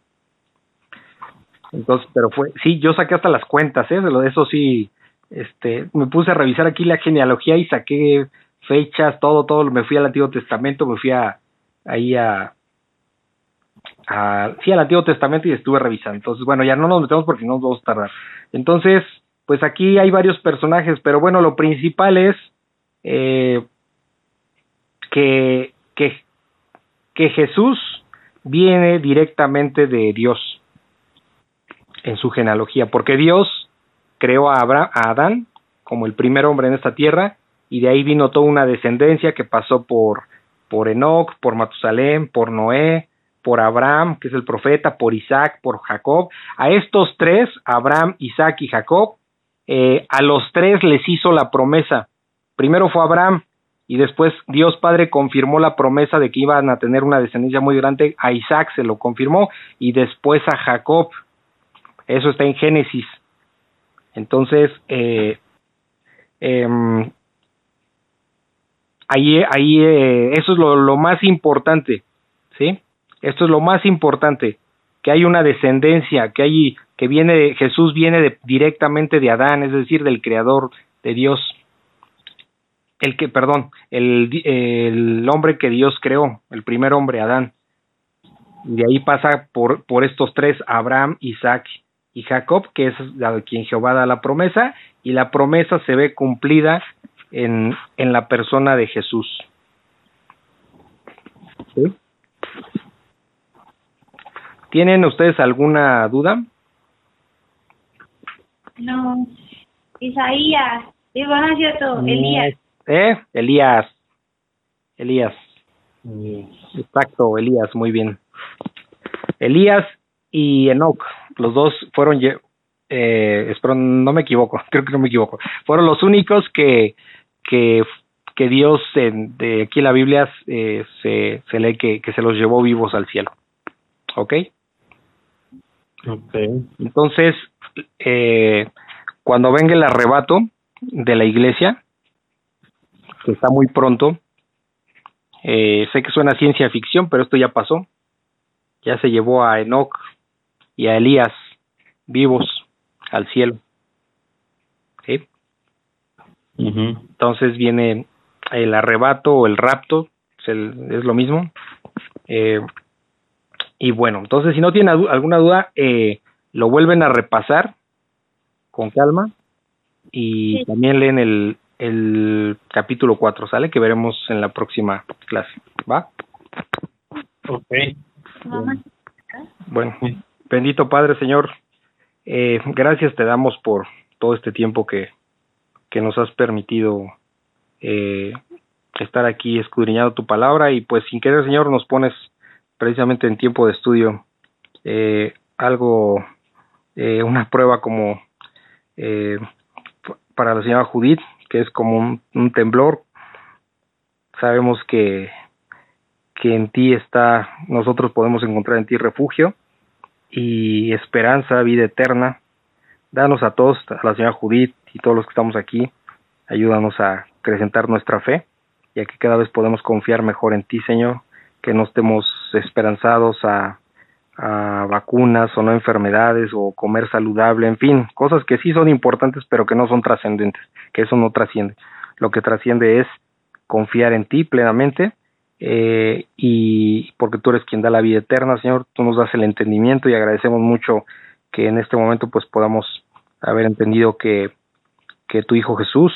Entonces, pero fue, sí, yo saqué hasta las cuentas, ¿eh? Eso sí, este, me puse a revisar aquí la genealogía y saqué fechas, todo, todo, me fui al Antiguo Testamento, me fui a, ahí a, sí, al Antiguo Testamento y estuve revisando. Entonces, bueno, ya no nos metemos porque no nos vamos a tardar. Entonces, pues aquí hay varios personajes, pero bueno, lo principal es eh, que, que, que Jesús viene directamente de Dios en su genealogía, porque Dios creó a, Abraham, a Adán como el primer hombre en esta tierra y de ahí vino toda una descendencia que pasó por por Enoch, por Matusalén, por Noé, por Abraham, que es el profeta, por Isaac, por Jacob. A estos tres, Abraham, Isaac y Jacob, eh, a los tres les hizo la promesa. Primero fue Abraham y después Dios Padre confirmó la promesa de que iban a tener una descendencia muy grande. A Isaac se lo confirmó y después a Jacob. Eso está en Génesis. Entonces, eh, em, ahí, ahí eh, eso es lo, lo, más importante, ¿sí? Esto es lo más importante, que hay una descendencia, que hay, que viene, Jesús viene de, directamente de Adán, es decir, del Creador de Dios, el que, perdón, el, el hombre que Dios creó, el primer hombre, Adán. Y de ahí pasa por, por estos tres, Abraham, Isaac y Jacob, que es a quien Jehová da la promesa, y la promesa se ve cumplida en, en la persona de Jesús. ¿Tienen ustedes alguna duda? No. Isaías. Digo, no es cierto, Elías. ¿Eh? Elías. Elías. Exacto, Elías, muy bien. Elías y Enoch, los dos fueron, eh, espero no me equivoco, creo que no me equivoco, fueron los únicos que, que, que Dios en, de aquí en la Biblia eh, se, se lee que, que se los llevó vivos al cielo. ¿Ok? Entonces, eh, cuando venga el arrebato de la iglesia, que está muy pronto, eh, sé que suena ciencia ficción, pero esto ya pasó. Ya se llevó a Enoch y a Elías vivos al cielo. ¿Sí? Entonces viene el arrebato o el rapto, es, el, es lo mismo. Eh, y bueno, entonces si no tienen alguna duda, eh, lo vuelven a repasar con calma y sí. también leen el, el capítulo 4, ¿sale? Que veremos en la próxima clase, ¿va? Ok. Bueno, bueno bendito Padre Señor, eh, gracias te damos por todo este tiempo que, que nos has permitido eh, estar aquí escudriñando tu palabra y pues sin querer Señor nos pones precisamente en tiempo de estudio eh, algo, eh, una prueba como eh, para la señora Judith, que es como un, temblor. Sabemos que, que en ti está, nosotros podemos encontrar en ti refugio y esperanza, vida eterna. Danos a todos, a la señora Judith y todos los que estamos aquí, ayúdanos a acrecentar nuestra fe, ya que cada vez podemos confiar mejor en ti, Señor que no estemos esperanzados a, vacunas o no enfermedades o comer saludable, en fin, cosas que sí son importantes pero que no son trascendentes, que eso no trasciende. Lo que trasciende es confiar en ti plenamente eh, y porque tú eres quien da la vida eterna, Señor, tú nos das el entendimiento y agradecemos mucho que en este momento pues podamos haber entendido que, que tu Hijo Jesús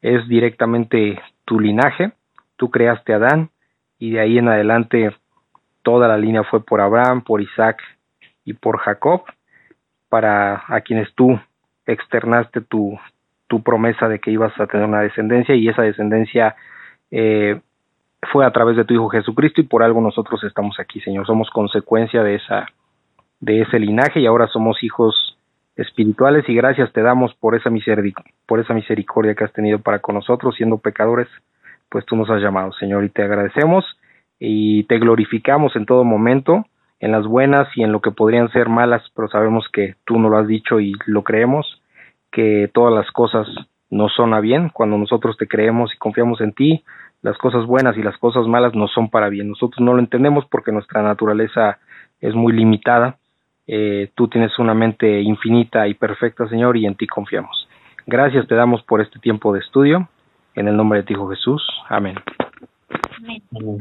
es directamente tu linaje, tú creaste a Adán, y de ahí en adelante toda la línea fue por Abraham, por Isaac y por Jacob, para a quienes tú externaste tu, tu promesa de que ibas a tener una descendencia y esa descendencia eh, fue a través de tu Hijo Jesucristo y por algo nosotros estamos aquí, Señor. Somos consecuencia de esa de ese linaje y ahora somos hijos espirituales y gracias te damos por esa misericordia, por esa misericordia que has tenido para con nosotros siendo pecadores pues tú nos has llamado, Señor, y te agradecemos y te glorificamos en todo momento, en las buenas y en lo que podrían ser malas, pero sabemos que tú nos lo has dicho y lo creemos, que todas las cosas nos son a bien cuando nosotros te creemos y confiamos en ti, las cosas buenas y las cosas malas no son para bien. Nosotros no lo entendemos porque nuestra naturaleza es muy limitada. Eh, tú tienes una mente infinita y perfecta, Señor, y en ti confiamos. Gracias te damos por este tiempo de estudio. En el nombre de ti, Hijo Jesús. Amén. Amén.